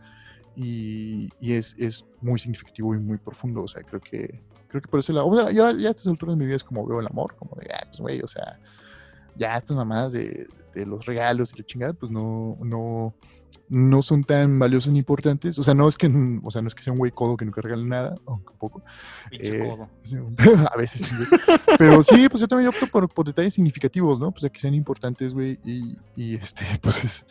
y, y es, es, muy significativo y muy profundo. O sea, creo que, creo que por ese lado, o sea, ya, ya a estas alturas de mi vida es como veo el amor, como de, ah, pues güey, o sea, ya estas mamadas de, de los regalos y la chingada, pues no, no, no son tan valiosos ni importantes. O sea, no es que, o sea, no es que sea un güey codo que nunca regale nada, aunque poco. Eh, codo. a veces sí, Pero sí, pues yo también opto por, por detalles significativos, ¿no? Pues que sean importantes, güey. Y, y, este, pues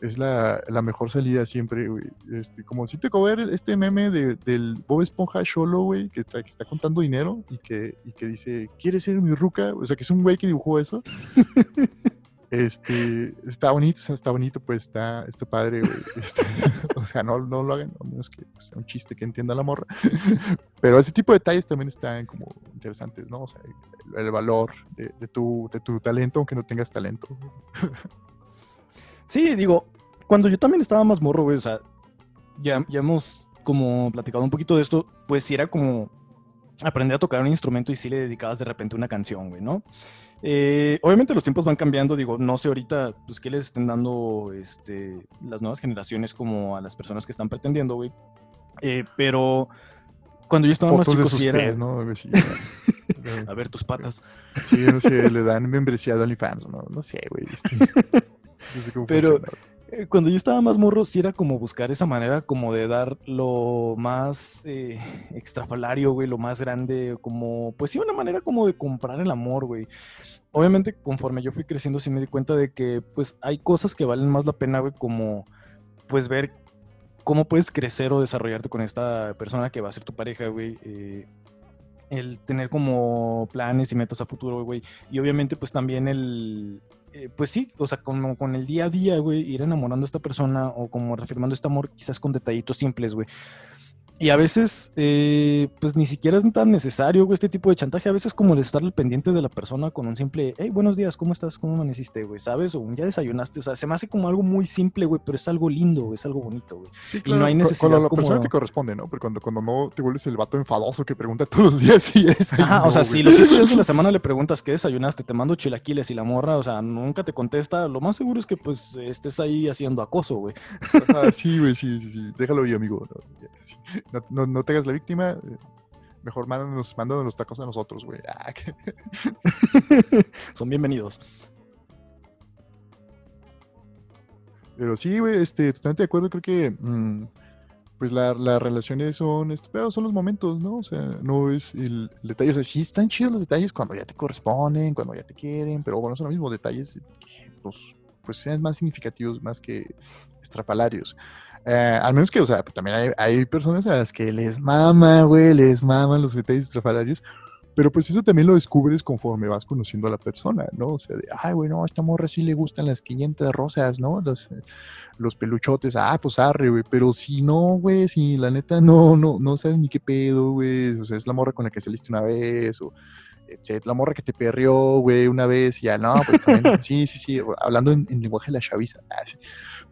es, la, la, mejor salida siempre, güey. Este, como si te ver este meme de, del Bob Esponja Solo, güey, que, que, está contando dinero y que, y que dice, ¿quieres ser mi ruca? O sea, que es un güey que dibujó eso. Este, está bonito, está bonito, pues está, está padre, este, o sea, no, no lo hagan, a menos que pues, sea un chiste que entienda la morra. Pero ese tipo de detalles también están como interesantes, ¿no? O sea, el, valor de, tu, de tu talento, aunque no tengas talento. Sí, digo, cuando yo también estaba más morro, güey, o sea, ya, ya hemos como platicado un poquito de esto, pues sí era como aprender a tocar un instrumento y sí le dedicabas de repente una canción, güey, ¿no? Eh, obviamente los tiempos van cambiando, digo, no sé ahorita, pues, qué les estén dando este, las nuevas generaciones como a las personas que están pretendiendo, güey. Eh, pero cuando yo estaba más chico, sí era... ¿no? a ver tus patas. Sí, no sé, le dan membresía de OnlyFans, ¿no? No sé, güey. Este, no sé cómo pero... Eh, cuando yo estaba más morro, sí era como buscar esa manera como de dar lo más eh, extrafalario, güey, lo más grande, como, pues sí, una manera como de comprar el amor, güey. Obviamente, conforme yo fui creciendo, sí me di cuenta de que, pues, hay cosas que valen más la pena, güey, como, pues, ver cómo puedes crecer o desarrollarte con esta persona que va a ser tu pareja, güey. Eh, el tener como planes y metas a futuro, güey. Y obviamente, pues también el, eh, pues sí, o sea, como con el día a día, güey, ir enamorando a esta persona o como reafirmando este amor, quizás con detallitos simples, güey. Y a veces, eh, pues ni siquiera es tan necesario güey, este tipo de chantaje. A veces como el estar al pendiente de la persona con un simple, hey, buenos días, ¿cómo estás? ¿Cómo amaneciste, güey? ¿Sabes? O ya desayunaste. O sea, se me hace como algo muy simple, güey, pero es algo lindo, es algo bonito, güey. y no hay necesidad Cuando la persona te corresponde, ¿no? Pero cuando, cuando no te vuelves el vato enfadoso que pregunta todos los días si es Ajá, o sea, si los siete días de la semana le preguntas qué desayunaste, te mando chilaquiles y la morra, o sea, nunca te contesta, lo más seguro es que pues estés ahí haciendo acoso, güey. sí, güey, sí, sí, sí. Déjalo ahí, amigo. No, no, no te hagas la víctima, eh, mejor mándanos, mándanos los tacos a nosotros, güey. Ah, Son bienvenidos. Pero sí, güey, este, totalmente de acuerdo, creo que mm, pues las relaciones son, este, son los momentos, ¿no? O sea, no es el, detalle, o sea, sí están chidos los detalles cuando ya te corresponden, cuando ya te quieren, pero bueno, son los mismos detalles que pues, pues sean más significativos, más que estrafalarios. Eh, al menos que, o sea, también hay, personas a las que les mama, güey, les maman los detalles estrafalarios. Pero pues eso también lo descubres conforme vas conociendo a la persona, ¿no? O sea, de, ay, güey, no, a esta morra sí le gustan las 500 rosas, ¿no? Los, los peluchotes, ah, pues arre, güey. Pero si no, güey, si la neta no, no, no sabes ni qué pedo, güey. O sea, es la morra con la que saliste una vez, o la morra que te perrió, güey, una vez, y ya, no, pues también, sí, sí, sí, hablando en, lenguaje de la chaviza, ah, sí.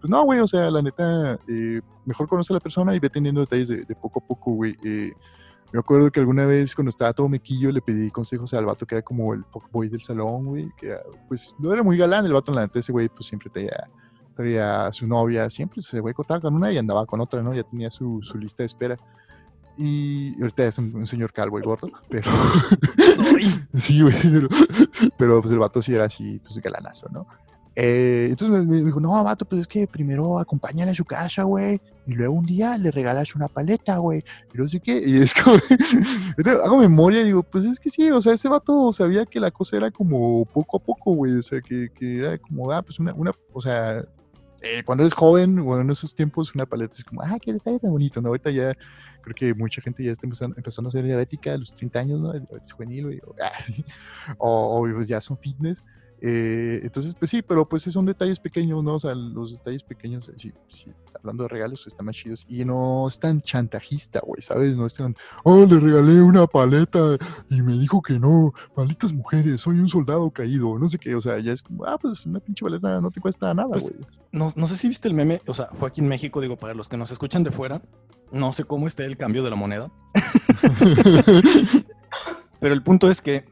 Pues no, güey, o sea, la neta, eh, mejor conoce a la persona y ve teniendo detalles de, poco a poco, güey. Eh, me acuerdo que alguna vez cuando estaba todo mequillo le pedí consejos al vato que era como el fuckboy del salón, güey, que era, pues no era muy galán el vato, la neta, ese güey pues siempre traía, traía a su novia, siempre ese güey cortaba con una y andaba con otra, ¿no? Ya tenía su, su lista de espera. Y ahorita es un, señor calvo y gordo, pero. sí, güey. Pero, pues el vato sí era así, pues galanazo, ¿no? Eh, entonces me, dijo, no, vato, pues es que primero acompáñale a su casa, güey, y luego un día le regalas una paleta, güey, y no sé qué, y es como, hago memoria y digo, pues es que sí, o sea, ese vato sabía que la cosa era como poco a poco, güey, o sea, que, que era como, ah, pues una, una o sea, eh, cuando eres joven, bueno, en esos tiempos, una paleta es como, ah, qué detalle tan bonito, ¿no? Ahorita ya creo que mucha gente ya está empezando, a ser diabética a los 30 años, ¿no? Es juvenil, o, ah, o, pues ya son fitness. Eh, entonces, pues sí, pero pues son detalles pequeños, ¿no? O sea, los detalles pequeños, eh, sí, sí, hablando de regalos, están más chidos. Y no es tan chantajista, güey, ¿sabes? No es tan, oh, le regalé una paleta y me dijo que no, malditas mujeres, soy un soldado caído, no sé qué, o sea, ya es como, ah, pues una pinche paleta no te cuesta nada, Pues, güey. No, no sé si viste el meme, o sea, fue aquí en México, digo, para los que nos escuchan de fuera, no sé cómo esté el cambio de la moneda, pero el punto es que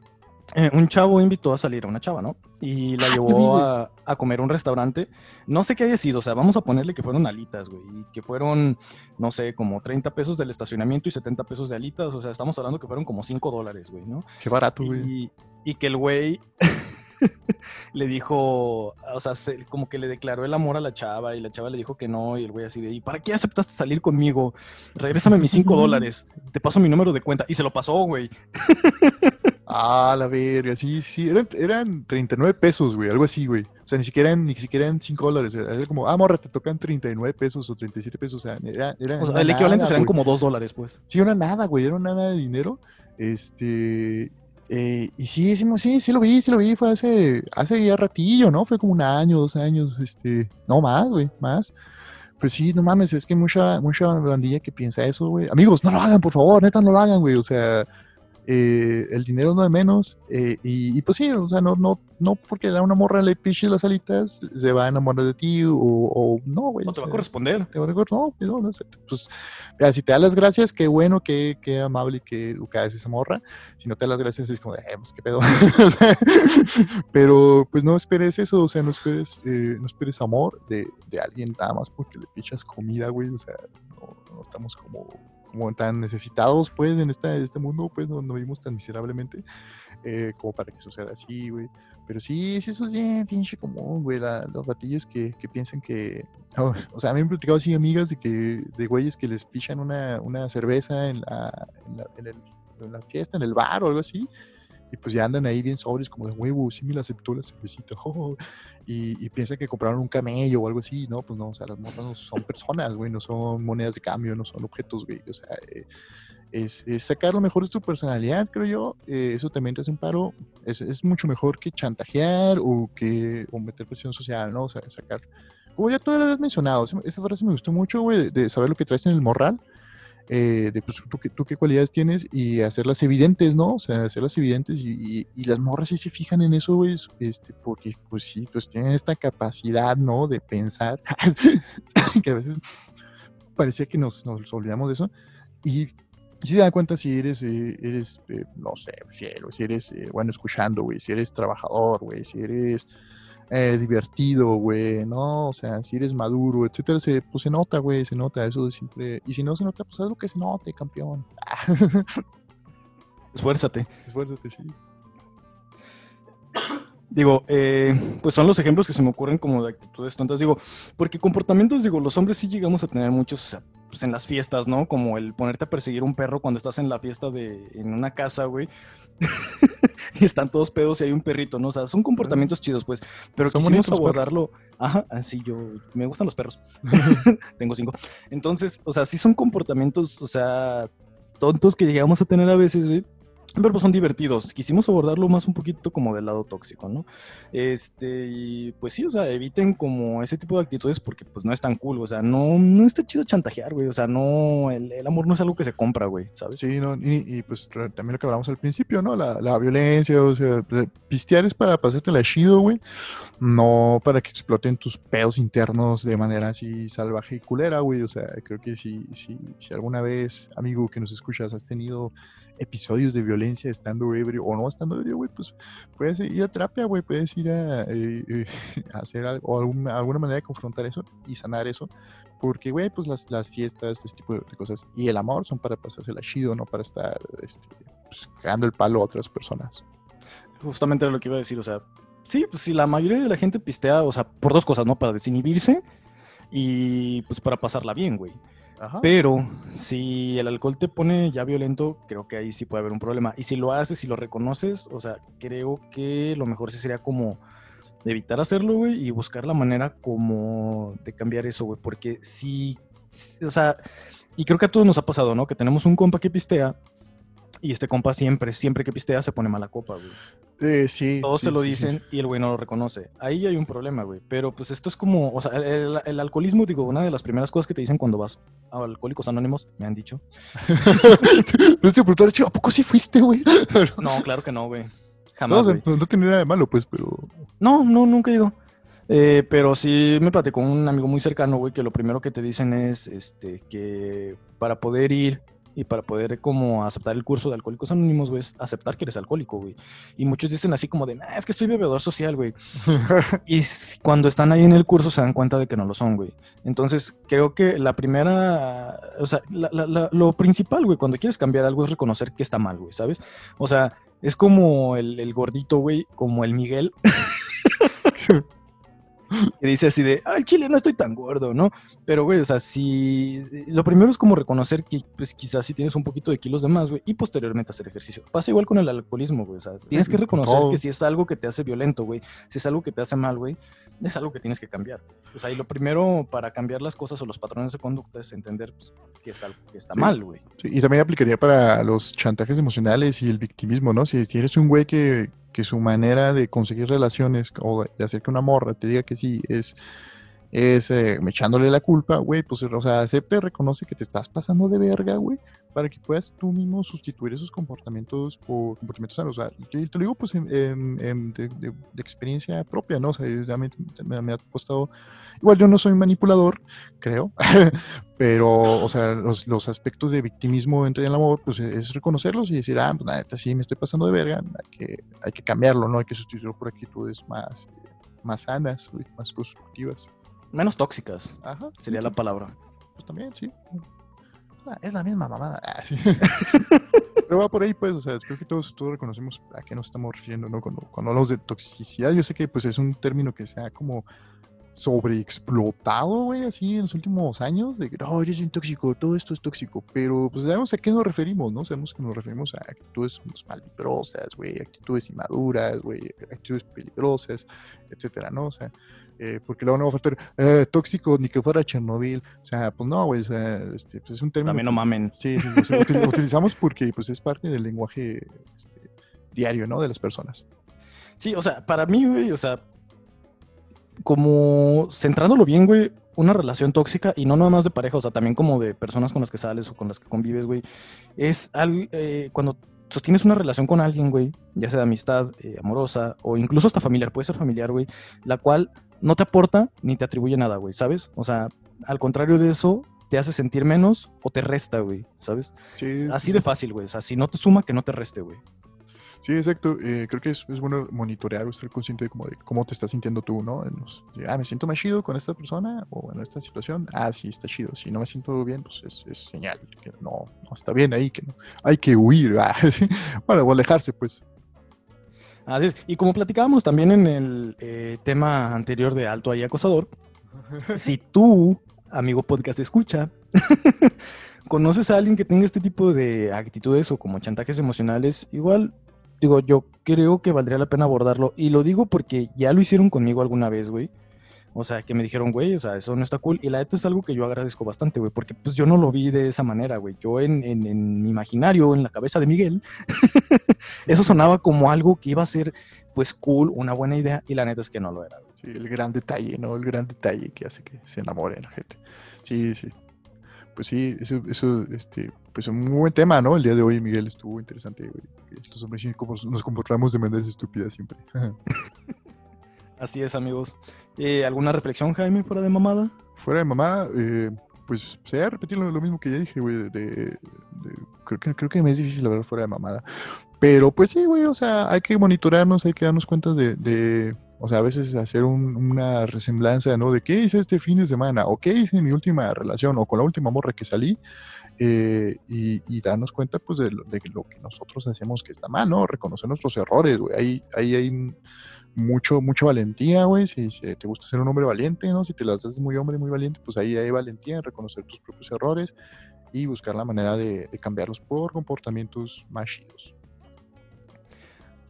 eh, un chavo invitó a salir a una chava, ¿no? Y la Ah, llevó a, a comer a un restaurante. No sé qué haya sido, o sea, vamos a ponerle que fueron alitas, güey. Y que fueron, no sé, como 30 pesos del estacionamiento y 70 pesos de alitas. O sea, estamos hablando que fueron como 5 dólares, güey, ¿no? Qué barato, güey. Y, y que el güey le dijo, o sea, se- como que le declaró el amor a la chava y la chava le dijo que no y el güey así de, ¿y para qué aceptaste salir conmigo? Regrésame mis 5 dólares, te paso mi número de cuenta. Y se lo pasó, güey. Ah, la verga, sí, sí, eran, eran 39 pesos, güey, algo así, güey. O sea, ni siquiera eran, ni siquiera eran 5 dólares, era como, ah, morra, te tocan 39 pesos o 37 pesos, o sea, era, era O sea, una el equivalente nada, serán güey. como 2 dólares, pues. Sí, era nada, güey, era una nada de dinero. Este, eh, y sí, sí, sí, sí lo vi, sí lo vi, fue hace, hace ya ratillo, ¿no? Fue como un año, dos años, este, no más, güey, más. Pues sí, no mames, es que mucha, mucha bandilla que piensa eso, güey. Amigos, no lo hagan, por favor, neta, no lo hagan, güey. O sea, eh, el dinero no de menos. eh, y, y pues sí, o sea, no, no, no porque a una morra le piches las alitas, se va a enamorar de ti o, o no, güey. No te va a corresponder. te va a recordar, no, no, no, sé, pues, mira, si te da las gracias, qué bueno, qué, qué amable y qué educada es esa morra. Si no te da las gracias, es como eh, pues, qué pedo. Pero, pues, no esperes eso, o sea, no esperes, eh, no esperes amor de, de alguien nada más porque le pichas comida, güey, o sea, no, no estamos como, como tan necesitados, pues, en esta, este mundo, pues, no vivimos tan miserablemente eh, como para que suceda así, güey. Pero sí, sí, eso es bien pinche común, güey. la- los batillos que, que piensan que. oh, o sea, me han platicado así amigas de que de güeyes que les pichan una, una cerveza en la, en, la, en en la fiesta, en el bar o algo así. Y pues ya andan ahí bien sobres, como de huevo, sí me la aceptó la cervecita. oh", y, y piensan que compraron un camello o algo así. No, pues no, o sea, las morras no son personas, güey, no son monedas de cambio, no son objetos, güey. O sea, eh, es, es sacar lo mejor de tu personalidad, creo yo. eh, eso también te hace un paro. Es, es mucho mejor que chantajear o que o meter presión social, ¿no? O sea, sacar. Como ya tú lo habías mencionado, esa frase me gustó mucho, güey, de, de saber lo que traes en el morral. Eh, de pues, tú, qué- tú qué cualidades tienes y hacerlas evidentes, ¿no? O sea, hacerlas evidentes y, y- las morras sí se fijan en eso, güey, este, porque pues sí, pues tienen esta capacidad, ¿no? De pensar, que a veces parecía que nos, nos olvidamos de eso. Y si se dan cuenta si eres, eh, eres eh, no sé, fiel, si eres, eh, bueno, escuchando, güey, si eres trabajador, güey, si eres eh, divertido, güey, ¿no? O sea, si eres maduro, etcétera, se, pues se nota, güey, se nota, eso de siempre. Y si no se nota, pues haz lo que se note, campeón. Esfuérzate. Esfuérzate, sí. Digo, eh, pues son los ejemplos que se me ocurren como de actitudes tontas. Digo, porque comportamientos, digo, los hombres sí llegamos a tener muchos, o sea, pues en las fiestas, ¿no? Como el ponerte a perseguir un perro cuando estás en la fiesta de, en una casa, güey. y están todos pedos y hay un perrito, ¿no? O sea, son comportamientos chidos, pues. Pero Son quisimos abordarlo. Ajá, así yo, me gustan los perros. Tengo cinco. Entonces, o sea, sí son comportamientos, o sea, tontos que llegamos a tener a veces, güey. Pero pues son divertidos. Quisimos abordarlo más un poquito como del lado tóxico, ¿no? Este, pues sí, o sea, eviten como ese tipo de actitudes porque pues no es tan cool, o sea, no, no está chido chantajear, güey, o sea, no, el, amor no es algo que se compra, güey, ¿sabes? Sí, no, y, pues también lo que hablamos al principio, ¿no? La, la violencia, o sea, pistear es para pasarte la chido, güey. No para que exploten tus pedos internos de manera así salvaje y culera, güey. O sea, creo que si, si, si alguna vez, amigo que nos escuchas, has tenido episodios de violencia estando ebrio o no estando ebrio, güey, pues puedes ir a terapia, güey, puedes ir a, eh, eh, hacer algo, o alguna, alguna manera de confrontar eso y sanar eso. Porque, güey, pues las, las fiestas, este tipo de, de cosas y el amor son para pasársela chido, no para estar este, pues, cagando el palo a otras personas. Justamente era lo que iba a decir, o sea, sí, pues si la mayoría de la gente pistea, o sea, por dos cosas, ¿no? Para desinhibirse y pues para pasarla bien, güey. Pero si el alcohol te pone ya violento, creo que ahí sí puede haber un problema. Y si lo haces, si lo reconoces, o sea, creo que lo mejor sí sería como evitar hacerlo, güey, y buscar la manera como de cambiar eso, güey. Porque si, o sea, y creo que a todos nos ha pasado, ¿no? Que tenemos un compa que pistea Y este compa siempre, siempre que pistea se pone mala copa, güey. Eh, sí. Todos sí, se lo sí, sí. dicen y el güey no lo reconoce. Ahí hay un problema, güey. Pero pues esto es como, o sea, el, el- el alcoholismo, digo, una de las primeras cosas que te dicen cuando vas a Alcohólicos Anónimos, me han dicho. No preguntar, chico, ¿a poco sí fuiste, güey? No, claro que no, güey. No, Jamás, o sea, no, no tiene nada de malo, pues, pero. No, no, nunca he ido. Eh, pero sí me platicó un amigo muy cercano, güey, que lo primero que te dicen es este, que para poder ir y para poder como aceptar el curso de Alcohólicos Anónimos, güey, es aceptar que eres alcohólico, güey. Y muchos dicen así como de, "Nah, es que soy bebedor social, güey. Y cuando están ahí en el curso se dan cuenta de que no lo son, güey. Entonces, creo que la primera, o sea, la- la- la- lo principal, güey, cuando quieres cambiar algo es reconocer que está mal, güey, ¿sabes? O sea, es como el, el gordito, güey, como el Miguel. que dice así de, al chile no estoy tan gordo, ¿no? Pero, güey, o sea, si lo primero es como reconocer que, pues, quizás si tienes un poquito de kilos de más, güey, y posteriormente hacer ejercicio. Pasa igual con el alcoholismo, güey, o sea, tienes que con reconocer todo. que si es algo que te hace violento, güey, si es algo que te hace mal, güey, es algo que tienes que cambiar. O sea, y lo primero para cambiar las cosas o los patrones de conducta es entender pues, que es algo que está Sí. mal, güey. Sí, y también aplicaría para los chantajes emocionales y el victimismo, ¿no? Si eres un güey que, que su manera de conseguir relaciones o de hacer que una morra te diga que sí es, es eh, echándole la culpa, güey, pues, o sea, acepta reconoce que te estás pasando de verga, güey, para que puedas tú mismo sustituir esos comportamientos por comportamientos sanos. O sea, te, te lo digo, pues, de, de- de experiencia propia, ¿no? O sea, yo me, me- me ha costado... Igual yo no soy manipulador, creo, pero, o sea, los, los aspectos de victimismo entre el amor, pues es reconocerlos y decir, ah, pues neta sí me estoy pasando de verga, hay que, hay que cambiarlo, ¿no? Hay que sustituirlo por actitudes más, más sanas, más constructivas. Menos tóxicas, Ajá. sería la palabra. Pues también, sí. Es la misma mamada. Ah. Pero va por ahí, pues, o sea, creo que todos, todos reconocemos a qué nos estamos refiriendo, ¿no? Cuando, cuando hablamos de toxicidad, yo sé que, pues, es un término que se ha como sobreexplotado, güey, así en los últimos años, de que, no, yo soy tóxico, todo esto es tóxico, pero, pues, sabemos a qué nos referimos, ¿no? Sabemos que nos referimos a actitudes pues, malvibrosas, güey, actitudes inmaduras, güey, actitudes peligrosas, etcétera, ¿no? O sea, eh, porque luego no va a faltar "Eh, tóxico ni que fuera Chernobyl. O sea, pues no, güey, o sea, este, pues es un término. También no mamen. Sí, sí, lo utilizamos porque pues es parte del lenguaje este, diario, ¿no? De las personas. Sí, o sea, para mí, güey, o sea, como centrándolo bien, güey, una relación tóxica, y no nada más de pareja, o sea, también como de personas con las que sales o con las que convives, güey, es al, eh, cuando sostienes una relación con alguien, güey, ya sea de amistad, eh, amorosa, o incluso hasta familiar, puede ser familiar, güey, la cual no te aporta ni te atribuye nada, güey, ¿sabes? O sea, al contrario de eso, te hace sentir menos o te resta, güey, ¿sabes? Sí, Así de fácil, güey, o sea, si no te suma, que no te reste, güey. Sí, exacto. Eh, creo que es, es bueno monitorear o estar consciente de cómo, de cómo te estás sintiendo tú, ¿no? En los- de, ah, me siento más chido con esta persona o en esta situación. Ah, sí, está chido. Si no me siento bien, pues es, es señal que no, no está bien ahí, que no. Hay que huir, ah, sí. Bueno, o alejarse, pues. Así es. Y como platicábamos también en el eh, tema anterior de alto ahí acosador, si tú, amigo podcast escucha, conoces a alguien que tenga este tipo de actitudes o como chantajes emocionales, igual, digo, yo creo que valdría la pena abordarlo. Y lo digo porque ya lo hicieron conmigo alguna vez, güey. O sea, que me dijeron, güey, o sea, eso no está cool. Y la neta es algo que yo agradezco bastante, güey, porque pues yo no lo vi de esa manera, güey. Yo en, en, en mi imaginario, en la cabeza de Miguel, eso sonaba como algo que iba a ser, pues, cool, una buena idea. Y la neta es que no lo era, güey. Sí, el gran detalle, ¿no? El gran detalle que hace que se enamore la gente. Sí, sí. Pues sí, eso, eso, este, pues un muy buen tema, ¿no? El día de hoy, Miguel, estuvo interesante, güey. Los hombres nos comportamos de maneras estúpidas siempre. Así es, amigos. Eh, ¿Alguna reflexión, Jaime, fuera de mamada? Fuera de mamá, eh, pues sería repetir lo, lo mismo que ya dije, güey. De, de- de- creo, que, creo que me es difícil hablar fuera de mamada. Pero pues sí, güey, o sea, hay que monitorearnos, hay que darnos cuenta de, de o sea, a veces hacer un- una resemblanza, ¿no? De qué hice este fin de semana, o qué hice en mi última relación, o con la última morra que salí, eh, y, darnos cuenta, pues, de lo, que nosotros hacemos que está mal, ¿no? Reconocer nuestros errores, güey. Ahí, ahí hay mucho, mucha valentía, güey. Si, te gusta ser un hombre valiente, ¿no? Si te las das muy hombre, muy valiente, pues ahí hay valentía en reconocer tus propios errores y buscar la manera de, de cambiarlos por comportamientos más chidos.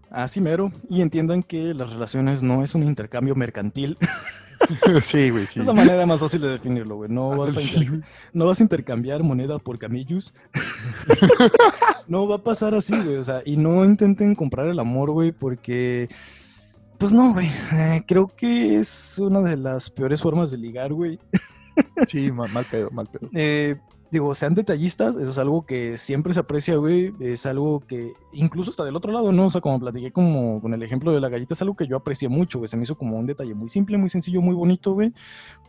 Así mero. Y entiendan que las relaciones no es un intercambio mercantil. sí, güey, sí. Es la manera más fácil de definirlo, güey. No vas a, Sí, no vas a intercambiar moneda por camillus. no va a pasar así, güey. O sea, y no intenten comprar el amor, güey, porque. Pues no, güey. Eh, creo que es una de las peores formas de ligar, güey. Sí, ma- mal pedo, mal pedo. Eh, digo, sean detallistas, eso es algo que siempre se aprecia, güey. Es algo que, incluso hasta del otro lado, ¿no? O sea, como platiqué como con el ejemplo de la galleta, es algo que yo aprecié mucho, güey. Se me hizo como un detalle muy simple, muy sencillo, muy bonito, güey.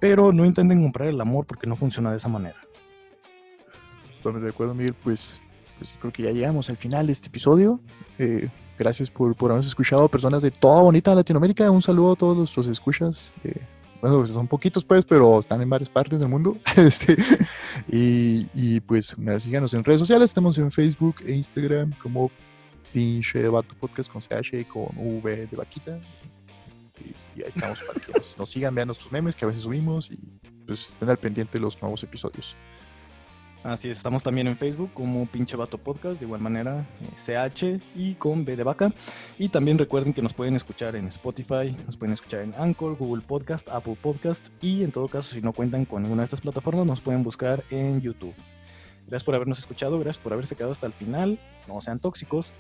Pero no intenten comprar el amor porque no funciona de esa manera. Totalmente de acuerdo, Miguel. Pues, pues creo que ya llegamos al final de este episodio. Eh, gracias por, por habernos escuchado, personas de toda bonita Latinoamérica. Un saludo a todos los escuchas. eh, bueno, pues, son poquitos, pues, pero están en varias partes del mundo. este, y, y, pues, síganos en redes sociales. Estamos en Facebook e Instagram como pinche vato podcast con CH y con V de vaquita. Y, y ahí estamos para que nos, nos sigan, vean nuestros memes que a veces subimos y pues estén al pendiente de los nuevos episodios. Así es, estamos también en Facebook como Pinche Vato Podcast, de igual manera eh, CH y con B de vaca. Y también recuerden que nos pueden escuchar en Spotify, nos pueden escuchar en Anchor, Google Podcast, Apple Podcast y en todo caso, si no cuentan con ninguna de estas plataformas, nos pueden buscar en YouTube. Gracias por habernos escuchado, gracias por haberse quedado hasta el final. No sean tóxicos,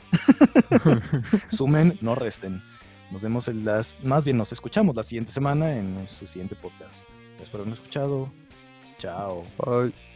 sumen, no resten. Nos vemos en las, más bien nos escuchamos la siguiente semana en su siguiente podcast. Gracias por habernos escuchado. Chao. Bye.